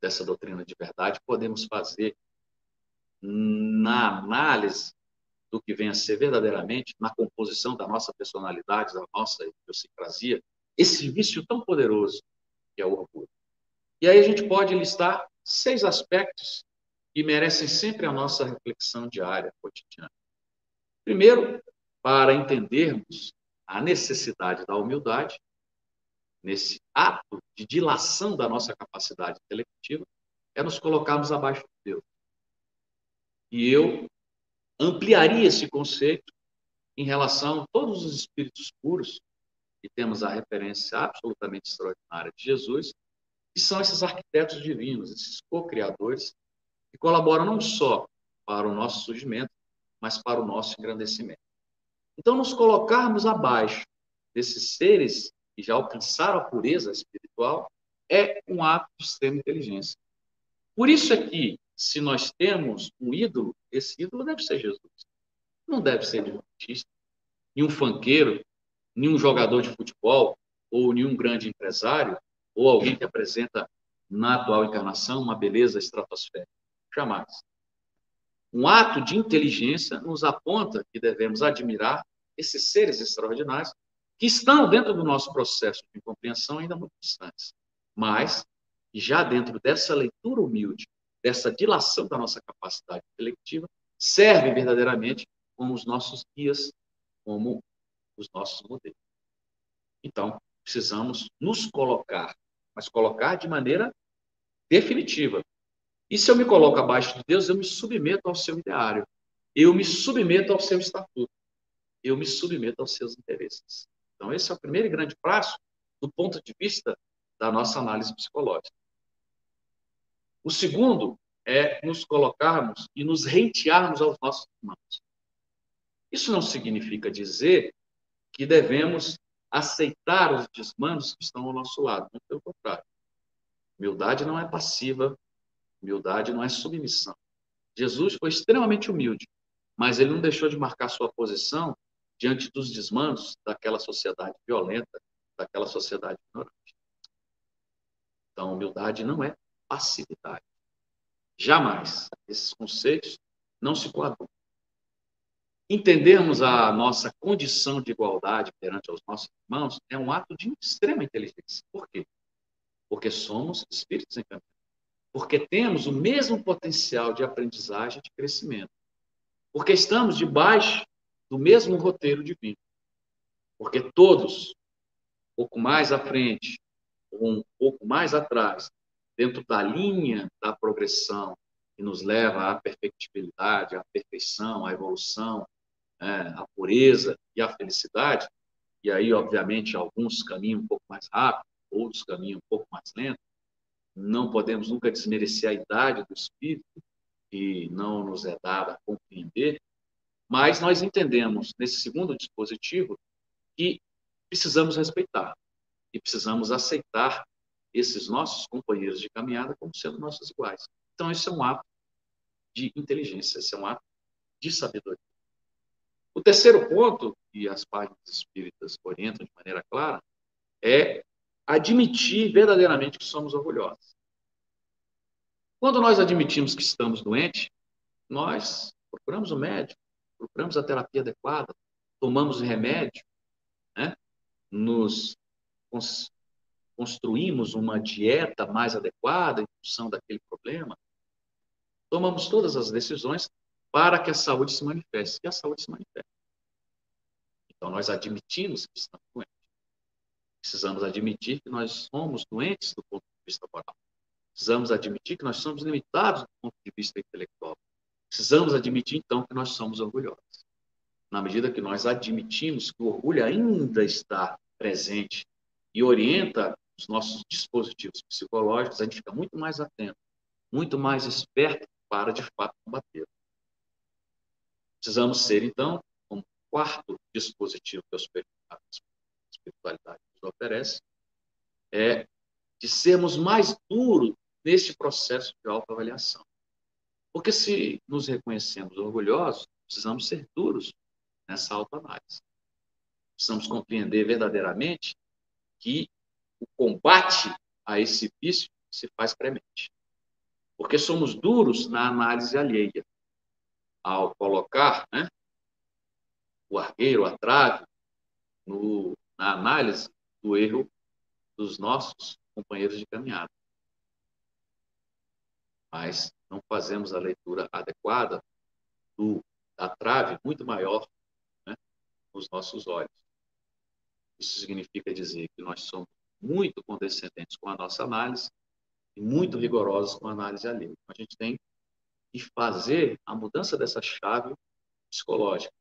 dessa doutrina de verdade, podemos fazer na análise do que vem a ser verdadeiramente, na composição da nossa personalidade, da nossa idiosincrasia, esse vício tão poderoso que é o orgulho. E aí a gente pode listar seis aspectos que merecem sempre a nossa reflexão diária, cotidiana. Primeiro, para entendermos a necessidade da humildade, nesse ato de dilação da nossa capacidade intelectiva, é nos colocarmos abaixo de Deus. E eu ampliaria esse conceito em relação a todos os espíritos puros, e temos a referência absolutamente extraordinária de Jesus, que são esses arquitetos divinos, esses co-criadores, que colaboram não só para o nosso surgimento, mas para o nosso engrandecimento. Então, nos colocarmos abaixo desses seres que já alcançaram a pureza espiritual é um ato de extrema inteligência. Por isso é que, se nós temos um ídolo, esse ídolo deve ser Jesus. Não deve ser nenhum artista, nenhum fanqueiro, nenhum jogador de futebol, ou nenhum grande empresário, ou alguém que apresenta na atual encarnação uma beleza estratosférica. Jamais. Um ato de inteligência nos aponta que devemos admirar esses seres extraordinários que estão dentro do nosso processo de compreensão ainda muito distantes, mas já dentro dessa leitura humilde, dessa dilação da nossa capacidade intelectiva, servem verdadeiramente como os nossos guias, como os nossos modelos. Então, precisamos nos colocar, mas colocar de maneira definitiva, E se eu me coloco abaixo de Deus, eu me submeto ao seu ideário. Eu me submeto ao seu estatuto. Eu me submeto aos seus interesses. Então, esse é o primeiro grande passo do ponto de vista da nossa análise psicológica. O segundo é nos colocarmos e nos rentearmos aos nossos irmãos. Isso não significa dizer que devemos aceitar os desmandos que estão ao nosso lado, muito pelo contrário. Humildade não é passiva, humildade não é submissão. Jesus foi extremamente humilde, mas ele não deixou de marcar sua posição diante dos desmandos daquela sociedade violenta, daquela sociedade ignorante. Então, humildade não é passividade. Jamais. Esses conceitos não se coadunam. Entendermos a nossa condição de igualdade perante os nossos irmãos é um ato de extrema inteligência. Por quê? Porque somos espíritos encantados. Porque temos o mesmo potencial de aprendizagem e de crescimento. Porque estamos debaixo do mesmo roteiro divino. Porque todos, um pouco mais à frente, ou um pouco mais atrás, dentro da linha da progressão que nos leva à perfectibilidade, à perfeição, à evolução, né, à pureza e à felicidade, e aí, obviamente, alguns caminham um pouco mais rápido, outros caminham um pouco mais lento, não podemos nunca desmerecer a idade do espírito, que não nos é dada a compreender, mas nós entendemos nesse segundo dispositivo que precisamos respeitar e precisamos aceitar esses nossos companheiros de caminhada como sendo nossos iguais. Então, esse é um ato de inteligência, esse é um ato de sabedoria. O terceiro ponto, que as páginas espíritas orientam de maneira clara, é admitir verdadeiramente que somos orgulhosos. Quando nós admitimos que estamos doentes, nós procuramos o médico, procuramos a terapia adequada, tomamos remédio, né? nos construímos uma dieta mais adequada em função daquele problema, tomamos todas as decisões para que a saúde se manifeste. E a saúde se manifeste. Então, nós admitimos que estamos doentes. Precisamos admitir que nós somos doentes do ponto de vista moral. Precisamos admitir que nós somos limitados do ponto de vista intelectual. Precisamos admitir, então, que nós somos orgulhosos. Na medida que nós admitimos que o orgulho ainda está presente e orienta os nossos dispositivos psicológicos, a gente fica muito mais atento, muito mais esperto para, de fato, combater. Precisamos ser, então, um quarto dispositivo que a espiritualidade nos oferece, é de sermos mais duros neste processo de autoavaliação. Porque se nos reconhecemos orgulhosos, precisamos ser duros nessa autoanálise. Precisamos compreender verdadeiramente que o combate a esse vício se faz premente. Porque somos duros na análise alheia. Ao colocar né, o argueiro, a trave, no, na análise do erro dos nossos companheiros de caminhada. Mas não fazemos a leitura adequada do, da trave muito maior né, nos nossos olhos. Isso significa dizer que nós somos muito condescendentes com a nossa análise e muito rigorosos com a análise alheia. Então, a gente tem que fazer a mudança dessa chave psicológica,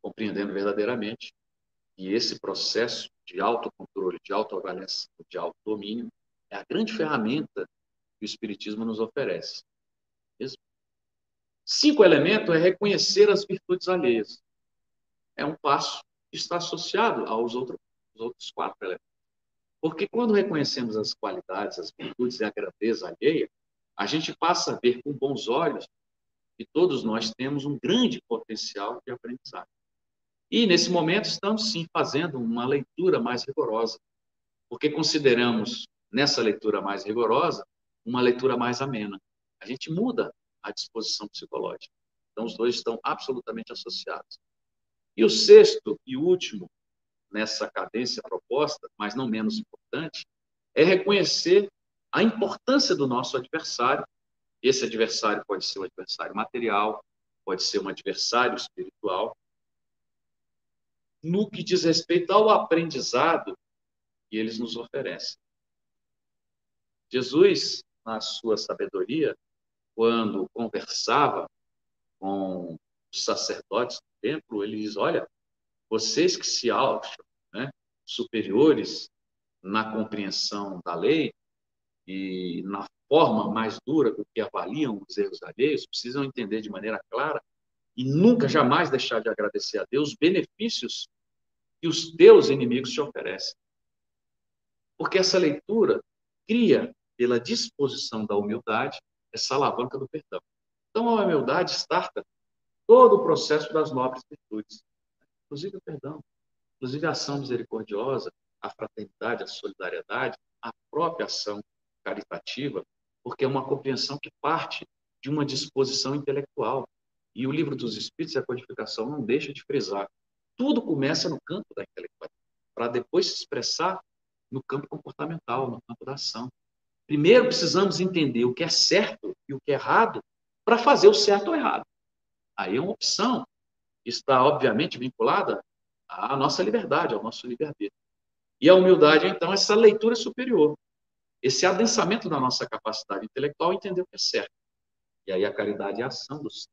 compreendendo verdadeiramente que esse processo de autocontrole, de autoavaliação, de autodomínio é a grande ferramenta que o Espiritismo nos oferece. Mesmo? Cinco elementos é reconhecer as virtudes alheias. É um passo que está associado aos outros, aos outros quatro elementos. Porque quando reconhecemos as qualidades, as virtudes e a grandeza alheia, a gente passa a ver com bons olhos que todos nós temos um grande potencial de aprendizagem. E, nesse momento, estamos sim fazendo uma leitura mais rigorosa, porque consideramos, nessa leitura mais rigorosa, uma leitura mais amena. A gente muda a disposição psicológica. Então, os dois estão absolutamente associados. E o sexto e último, nessa cadência proposta, mas não menos importante, é reconhecer a importância do nosso adversário. Esse adversário pode ser um adversário material, pode ser um adversário espiritual, no que diz respeito ao aprendizado que eles nos oferecem. Jesus na sua sabedoria, quando conversava com os sacerdotes do templo, ele diz: Olha, vocês que se acham né, superiores na compreensão da lei e na forma mais dura com que avaliam os erros alheios, precisam entender de maneira clara e nunca, jamais deixar de agradecer a Deus os benefícios que os teus inimigos te oferecem. Porque essa leitura cria, pela disposição da humildade, essa alavanca do perdão. Então, a humildade starta todo o processo das nobres virtudes, inclusive o perdão, inclusive a ação misericordiosa, a fraternidade, a solidariedade, a própria ação caritativa, porque é uma compreensão que parte de uma disposição intelectual. E o livro dos Espíritos e a codificação não deixa de frisar. Tudo começa no campo da intelectualidade, para depois se expressar no campo comportamental, no campo da ação. Primeiro precisamos entender o que é certo e o que é errado para fazer o certo ou errado. Aí é uma opção que está, obviamente, vinculada à nossa liberdade, ao nosso livre-arbítrio. E a humildade, então, é essa leitura superior, esse adensamento da nossa capacidade intelectual entender o que é certo. E aí a caridade é a ação do ser.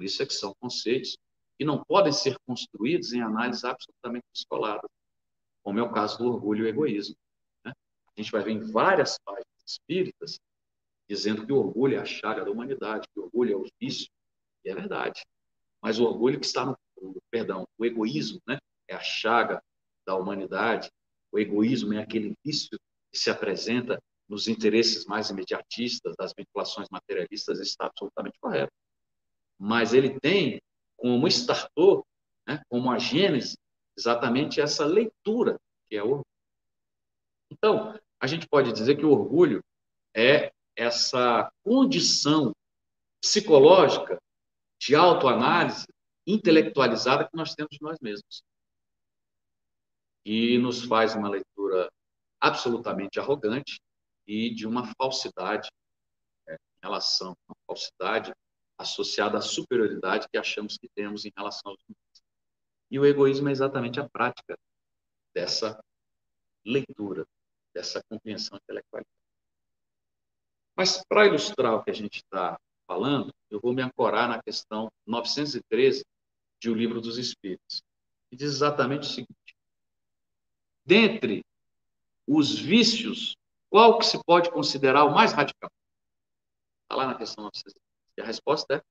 Por isso é que são conceitos que não podem ser construídos em análises absolutamente descoladas, como é o caso do orgulho e o egoísmo. Né? A gente vai ver em várias páginas espíritas dizendo que o orgulho é a chaga da humanidade, que o orgulho é o vício, e é verdade. Mas o orgulho que está no, perdão, o egoísmo, né, é a chaga da humanidade. O egoísmo é aquele vício que se apresenta nos interesses mais imediatistas, das vinculações materialistas, está absolutamente correto. Mas ele tem como startor, né, como a gênese, exatamente essa leitura que é o orgulho. Então, a gente pode dizer que o orgulho é essa condição psicológica de autoanálise intelectualizada que nós temos de nós mesmos. E nos faz uma leitura absolutamente arrogante e de uma falsidade né, em relação uma falsidade associada à superioridade que achamos que temos em relação aos demais. E o egoísmo é exatamente a prática dessa leitura, dessa compreensão intelectual. Mas para ilustrar o que a gente está falando, eu vou me ancorar na questão 913 de O Livro dos Espíritos, que diz exatamente o seguinte: dentre os vícios, qual que se pode considerar o mais radical? Está lá na questão 913. A resposta é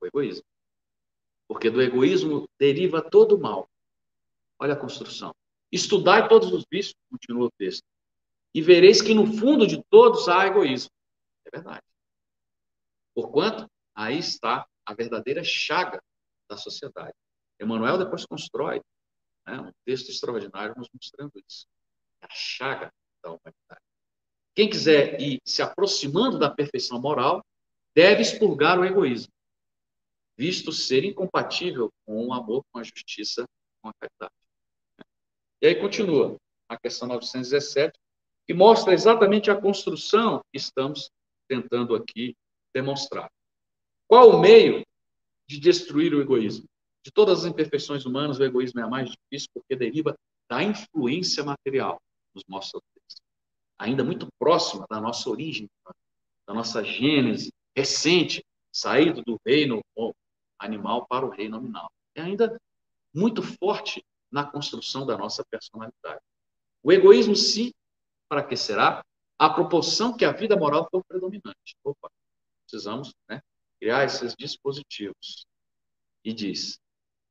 o egoísmo. Porque do egoísmo deriva todo o mal. Olha a construção. Estudai todos os vícios, continua o texto, e vereis que no fundo de todos há egoísmo. É verdade. Porquanto, aí está a verdadeira chaga da sociedade. Emmanuel depois constrói né, um texto extraordinário nos mostrando isso. É a chaga da humanidade. Quem quiser ir se aproximando da perfeição moral, deve expurgar o egoísmo, visto ser incompatível com o amor, com a justiça, com a caridade. E aí continua a questão 917, que mostra exatamente a construção que estamos tentando aqui demonstrar. Qual o meio de destruir o egoísmo? De todas as imperfeições humanas, o egoísmo é a mais difícil porque deriva da influência material, nos mostra o texto. Ainda muito próxima da nossa origem, da nossa gênese recente, saído do reino animal para o reino nominal. É ainda muito forte na construção da nossa personalidade. O egoísmo, sim, para que será? A proporção que a vida moral for predominante. Opa, precisamos né, criar esses dispositivos. E diz: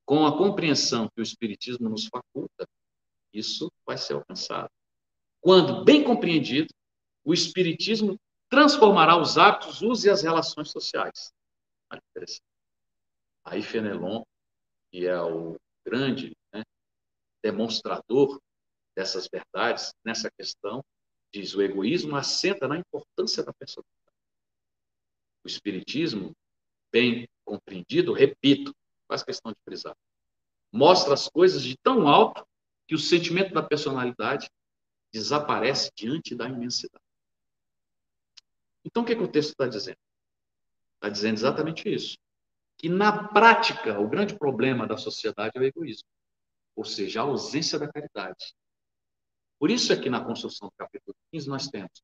com a compreensão que o Espiritismo nos faculta, isso vai ser alcançado. Quando bem compreendido, o Espiritismo transformará os hábitos, os usos e as relações sociais. Interessante. Aí Fenelon, que é o grande né, demonstrador dessas verdades nessa questão, diz: o egoísmo assenta na importância da personalidade. O Espiritismo, bem compreendido, repito, faz questão de frisar, mostra as coisas de tão alto que o sentimento da personalidade desaparece diante da imensidade. Então, o que, é que o texto está dizendo? Está dizendo exatamente isso. Que, na prática, o grande problema da sociedade é o egoísmo, ou seja, a ausência da caridade. Por isso é que na construção do capítulo 15 nós temos,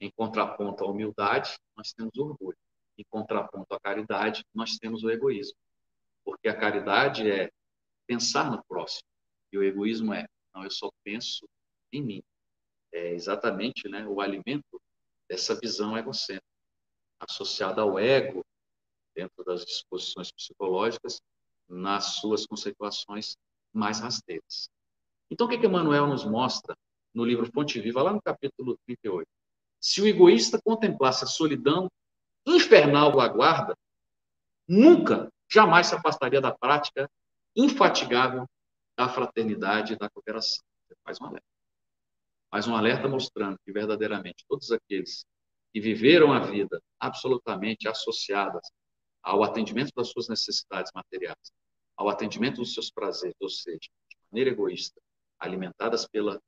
em contraponto à humildade, nós temos orgulho. em contraponto à caridade, nós temos o egoísmo. Porque a caridade é pensar no próximo e o egoísmo é, não, eu só penso em mim. É exatamente né, o alimento dessa visão egocêntrica, associada ao ego, dentro das disposições psicológicas, nas suas conceituações mais rasteiras. Então, o que, que Emmanuel nos mostra no livro Fonte Viva, lá no capítulo 38? Se o egoísta contemplasse a solidão infernal do aguarda, nunca, jamais se afastaria da prática infatigável da fraternidade e da cooperação. Você faz um alerta. Faz um alerta mostrando que verdadeiramente todos aqueles que viveram a vida absolutamente associadas ao atendimento das suas necessidades materiais, ao atendimento dos seus prazeres, ou seja, de maneira egoísta, alimentadas pela,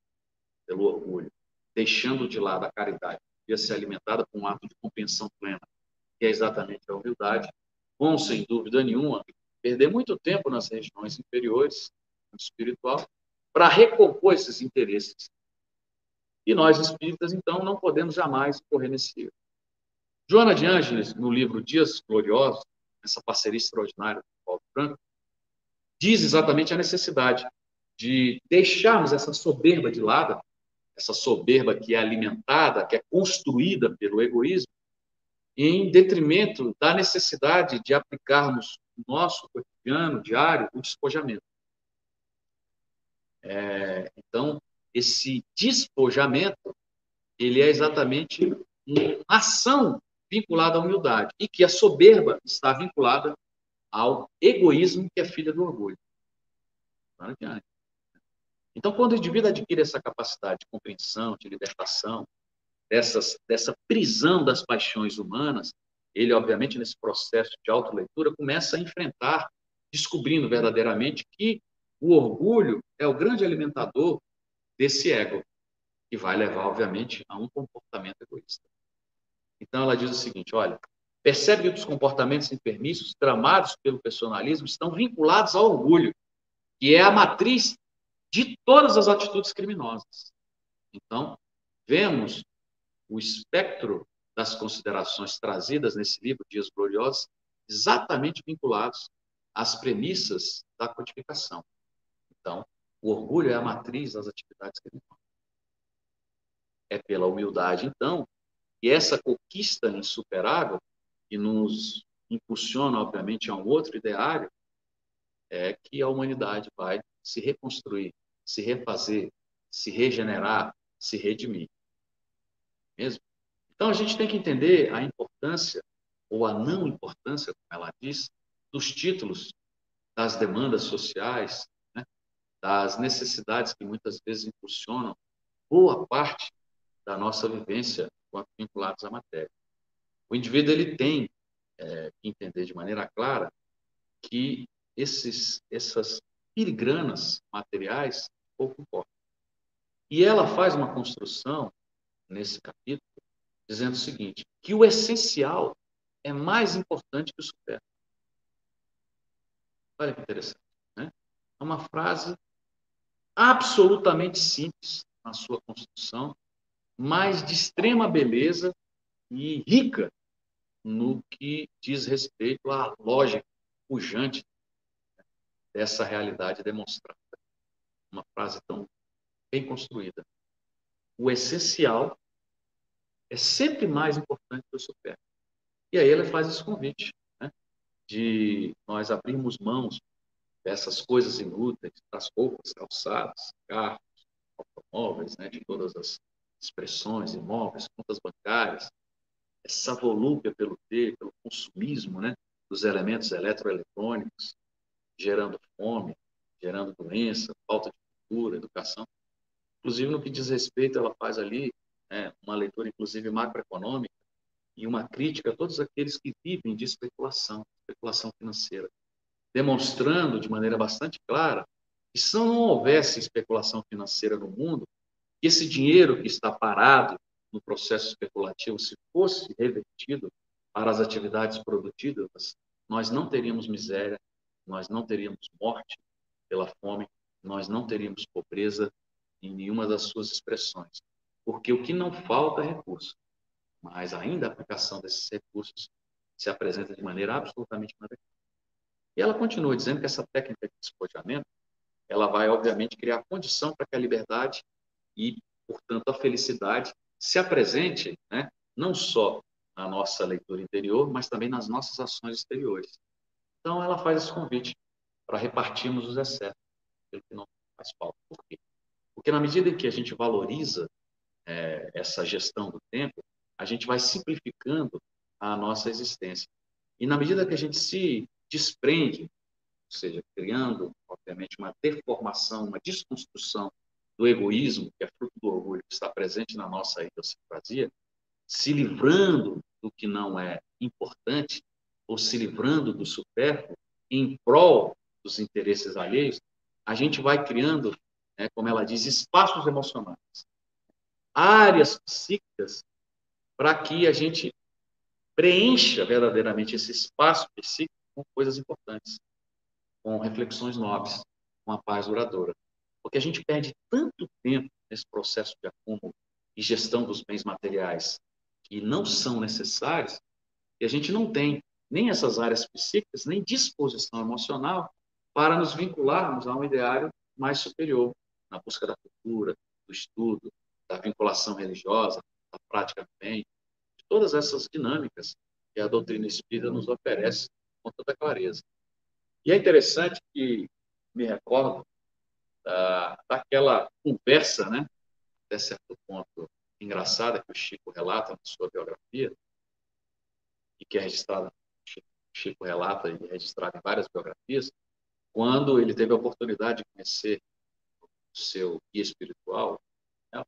pelo orgulho, deixando de lado a caridade, ia ser alimentada com um ato de compreensão plena, que é exatamente a humildade, vão, sem dúvida nenhuma, perder muito tempo nas regiões inferiores, espiritual, para recompor esses interesses. E nós, espíritas, então, não podemos jamais correr nesse erro. Joana de Ângeles, no livro Dias Gloriosos, essa parceria extraordinária com Paulo Franco, diz exatamente a necessidade de deixarmos essa soberba de lado, essa soberba que é alimentada, que é construída pelo egoísmo, em detrimento da necessidade de aplicarmos no nosso cotidiano, diário, o despojamento. É, então, esse despojamento, ele é exatamente uma ação vinculada à humildade, e que a soberba está vinculada ao egoísmo, que é filha do orgulho. Então, quando o indivíduo adquire essa capacidade de compreensão, de libertação, dessas, dessa prisão das paixões humanas, ele, obviamente, nesse processo de autoleitura, começa a enfrentar, descobrindo verdadeiramente que o orgulho é o grande alimentador desse ego, que vai levar, obviamente, a um comportamento egoísta. Então, ela diz o seguinte: olha, percebe que os comportamentos enfermiços tramados pelo personalismo estão vinculados ao orgulho, que é a matriz de todas as atitudes criminosas. Então, vemos o espectro das considerações trazidas nesse livro, Dias Gloriosos, exatamente vinculados às premissas da codificação. Então, o orgulho é a matriz das atividades criminosas. É pela humildade, então, que essa conquista insuperável, que nos impulsiona, obviamente, a um outro ideário, é que a humanidade vai se reconstruir, se refazer, se regenerar, se redimir mesmo. Então, a gente tem que entender a importância, ou a não importância, como ela diz, dos títulos, das demandas sociais? Das necessidades que muitas vezes impulsionam boa parte da nossa vivência enquanto vinculados à matéria. O indivíduo ele tem é, que entender de maneira clara que esses, essas filigranas materiais pouco importam. E ela faz uma construção nesse capítulo, dizendo o seguinte: que o essencial é mais importante que o supérfluo. Olha que interessante. Né? É uma frase absolutamente simples na sua construção, mas de extrema beleza e rica no que diz respeito à lógica pujante dessa realidade demonstrada. Uma frase tão bem construída. O essencial é sempre mais importante que o supérfluo. E aí ela faz esse convite, né, de nós abrirmos mãos dessas coisas inúteis, das roupas, calçados, carros, automóveis, né, de todas as expressões, imóveis, contas bancárias, essa volúpia pelo ter, pelo consumismo, né, dos elementos eletroeletrônicos, gerando fome, gerando doença, falta de cultura, educação. Inclusive, no que diz respeito, ela faz ali né, uma leitura, inclusive, macroeconômica, e uma crítica a todos aqueles que vivem de especulação, especulação financeira, demonstrando de maneira bastante clara que se não houvesse especulação financeira no mundo, esse dinheiro que está parado no processo especulativo, se fosse revertido para as atividades produtivas, nós não teríamos miséria, nós não teríamos morte pela fome, nós não teríamos pobreza em nenhuma das suas expressões. Porque o que não falta é recurso. Mas ainda a aplicação desses recursos se apresenta de maneira absolutamente inadequada. E ela continua dizendo que essa técnica de despojamento, ela vai, obviamente, criar condição para que a liberdade e, portanto, a felicidade se apresente, né, não só na nossa leitura interior, mas também nas nossas ações exteriores. Então, ela faz esse convite para repartirmos os excessos, pelo que não faz falta. Por quê? Porque na medida em que a gente valoriza é, essa gestão do tempo, a gente vai simplificando a nossa existência. E na medida que a gente se desprende, ou seja, criando, obviamente, uma deformação, uma desconstrução do egoísmo, que é fruto do orgulho que está presente na nossa idiosincrasia, se livrando do que não é importante, ou se livrando do supérfluo, em prol dos interesses alheios, a gente vai criando, né, como ela diz, espaços emocionais, áreas psíquicas, para que a gente preencha verdadeiramente esse espaço psíquico com coisas importantes, com reflexões nobres, com a paz duradoura. Porque a gente perde tanto tempo nesse processo de acúmulo e gestão dos bens materiais que não são necessários, e a gente não tem nem essas áreas psíquicas, nem disposição emocional para nos vincularmos a um ideário mais superior, na busca da cultura, do estudo, da vinculação religiosa, da prática do bem, de todas essas dinâmicas que a doutrina espírita nos oferece com toda clareza. E é interessante que me recordo da, daquela conversa, né, até certo ponto engraçada que o Chico relata na sua biografia, e que é registrada, Chico relata e é registrada em várias biografias, quando ele teve a oportunidade de conhecer o seu guia espiritual, né,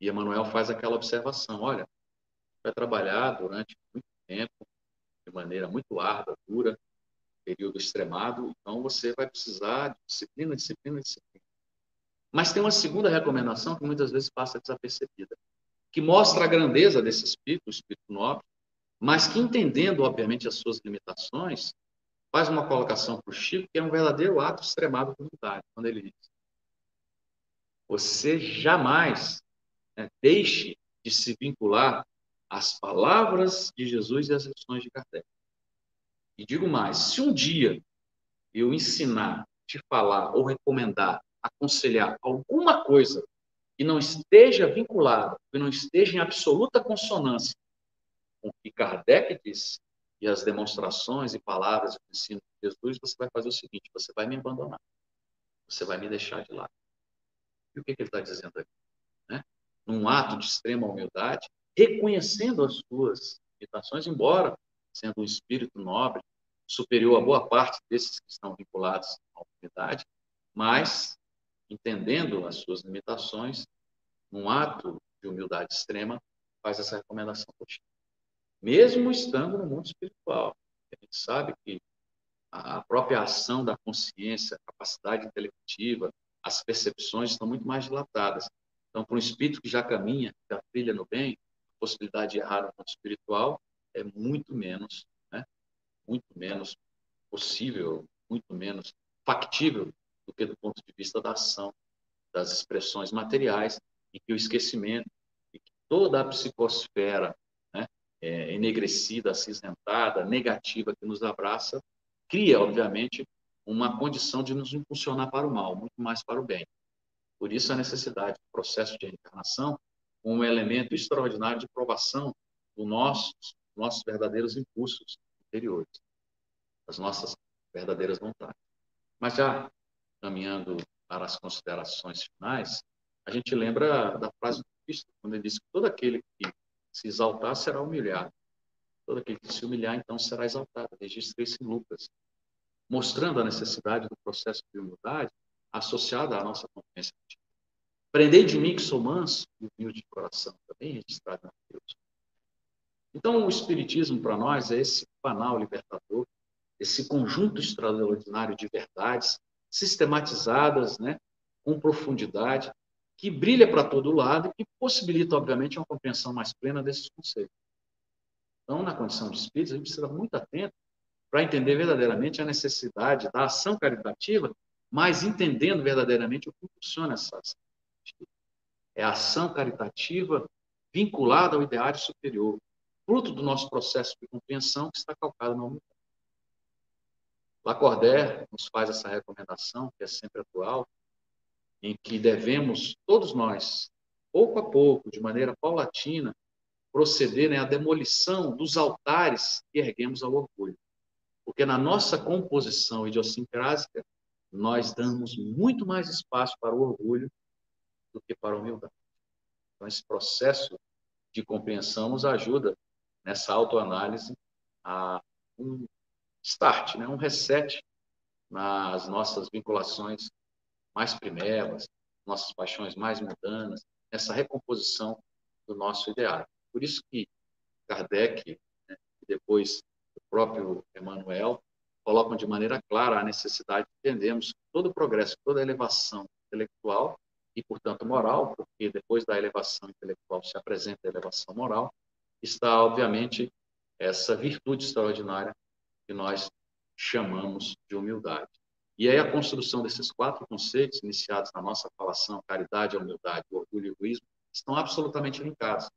e Emmanuel faz aquela observação, olha, vai trabalhar durante muito tempo, de maneira muito árdua, dura, período extremado, então você vai precisar de disciplina, disciplina, disciplina. Mas tem uma segunda recomendação que muitas vezes passa desapercebida que mostra a grandeza desse espírito, o espírito nobre, mas que entendendo, obviamente, as suas limitações, faz uma colocação para o Chico que é um verdadeiro ato extremado de vontade, quando ele diz: Você jamais né, deixe de se vincular às palavras de Jesus e às lições de Kardec. E digo mais: se um dia eu ensinar, te falar ou recomendar, aconselhar alguma coisa que não esteja vinculado, que não esteja em absoluta consonância com o que Kardec disse e as demonstrações e palavras do ensino de Jesus, você vai fazer o seguinte: você vai me abandonar, você vai me deixar de lado. E o que, que ele está dizendo aqui? Né? Num ato de extrema humildade, reconhecendo as suas limitações, embora sendo um espírito nobre, superior a boa parte desses que estão vinculados à humanidade, mas entendendo as suas limitações, num ato de humildade extrema, faz essa recomendação contínua. Mesmo estando no mundo espiritual, a gente sabe que a própria ação da consciência, a capacidade intelectiva, as percepções estão muito mais dilatadas. Então, para um espírito que já caminha, já trilha no bem, possibilidade de errar no mundo espiritual é muito menos, né? muito menos possível, muito menos factível do que do ponto de vista da ação, das expressões materiais, e que o esquecimento, e toda a psicosfera né, é, enegrecida, acinzentada, negativa que nos abraça, cria, obviamente, uma condição de nos impulsionar para o mal, muito mais para o bem. Por isso, a necessidade do processo de reencarnação um elemento extraordinário de provação dos nossos, nossos verdadeiros impulsos interiores, das nossas verdadeiras vontades. Mas já caminhando para as considerações finais, a gente lembra da frase do Cristo, quando ele diz que todo aquele que se exaltar será humilhado. Todo aquele que se humilhar, então, será exaltado. Registra isso em Lucas. Mostrando a necessidade do processo de humildade associada à nossa confiança. Prendei de mim que sou manso e humilde de coração, também registrado na Deus. Então, o Espiritismo para nós é esse canal libertador, esse conjunto extraordinário de verdades sistematizadas, né, com profundidade, que brilha para todo lado e que possibilita, obviamente, uma compreensão mais plena desses conceitos. Então, na condição de espírito, a gente precisa estar muito atento para entender verdadeiramente a necessidade da ação caritativa, mas entendendo verdadeiramente o que funciona essa ação. É a ação caritativa vinculada ao ideário superior. fruto do nosso processo de compreensão que está calcado na humildade. Lacordaire nos faz essa recomendação, que é sempre atual, em que devemos, todos nós, pouco a pouco, de maneira paulatina, proceder né, à demolição dos altares que erguemos ao orgulho. Porque na nossa composição idiosincrásica, nós damos muito mais espaço para o orgulho do que para a humildade. Então, esse processo de compreensão nos ajuda nessa autoanálise a um start, né? um reset nas nossas vinculações mais primeras, nossas paixões mais mundanas, essa recomposição do nosso ideário. Por isso que Kardec, né, e depois o próprio Emmanuel, colocam de maneira clara a necessidade de entendermos todo o progresso, toda a elevação intelectual e, portanto, moral, porque depois da elevação intelectual se apresenta a elevação moral, está, obviamente, essa virtude extraordinária que nós chamamos de humildade. E aí a construção desses quatro conceitos iniciados na nossa falação, caridade, humildade, orgulho e egoísmo, estão absolutamente linkados.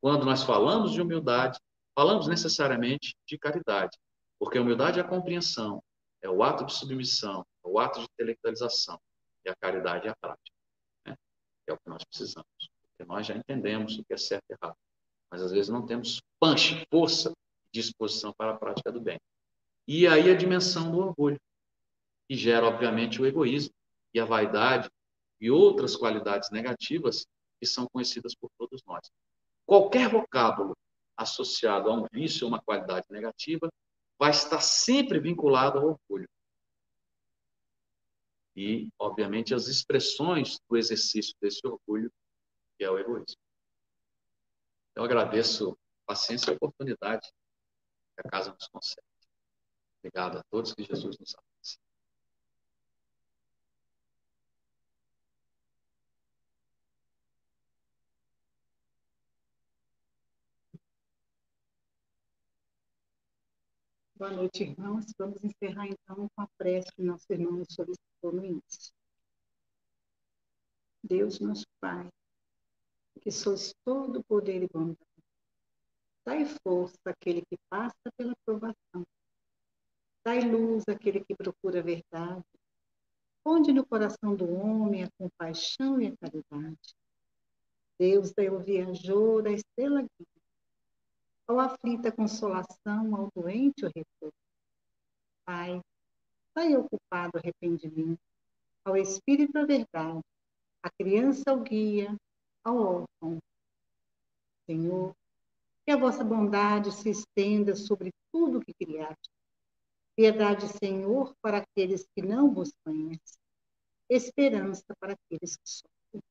Quando nós falamos de humildade, falamos necessariamente de caridade, porque a humildade é a compreensão, é o ato de submissão, é o ato de intelectualização, e a caridade é a prática. É o que nós precisamos, porque nós já entendemos o que é certo e errado, mas às vezes não temos punch, força, disposição para a prática do bem. E aí a dimensão do orgulho, que gera, obviamente, o egoísmo e a vaidade e outras qualidades negativas que são conhecidas por todos nós. Qualquer vocábulo associado a um vício ou uma qualidade negativa vai estar sempre vinculado ao orgulho. E, obviamente, as expressões do exercício desse orgulho, que é o egoísmo. Eu agradeço a paciência e a oportunidade que a casa nos concede. Obrigado a todos, que Jesus nos abençoe. Boa noite, irmãos. Vamos encerrar então com a prece que nosso irmão solicitou no início. Deus, nosso Pai, que sois todo poder e bondade, dai força àquele que passa pela provação Dai luz àquele que procura a verdade. Ponde no coração do homem a compaixão e a caridade. Deus dai ao viajor a estrela guia, ao aflito a consolação, ao doente o repouso. Pai, dai ao culpado arrependimento, ao espírito a verdade, à criança o guia, ao órfão. Senhor, que a vossa bondade se estenda sobre tudo que criaste Piedade, Senhor, para aqueles que não vos conhecem. Esperança para aqueles que sofrem.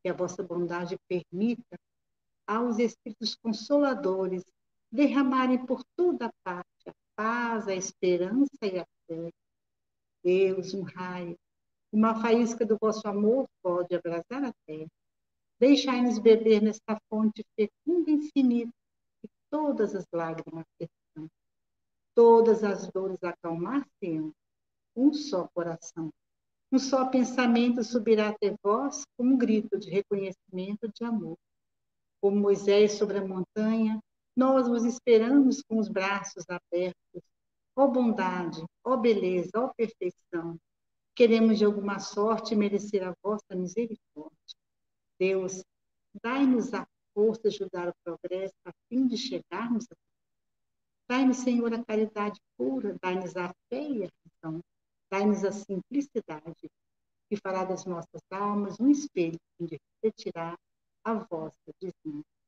Que a vossa bondade permita aos Espíritos Consoladores derramarem por toda parte a paz, a esperança e a fé. Deus, um raio, uma faísca do vosso amor pode abrasar a terra. Deixai-nos beber nesta fonte fecunda e infinita, e todas as lágrimas todas as dores acalmar-se-ão. Um só coração, um só pensamento subirá até vós com um grito de reconhecimento de amor. Como Moisés sobre a montanha, nós vos esperamos com os braços abertos. Ó bondade, ó beleza, ó perfeição. Queremos de alguma sorte merecer a vossa misericórdia. Deus, dai-nos a força de ajudar o progresso a fim de chegarmos a Dai-nos, Senhor, a caridade pura, dai-nos a fé e a razão, dai-nos a simplicidade, que fará das nossas almas um espelho de retirar a vossa desnudez.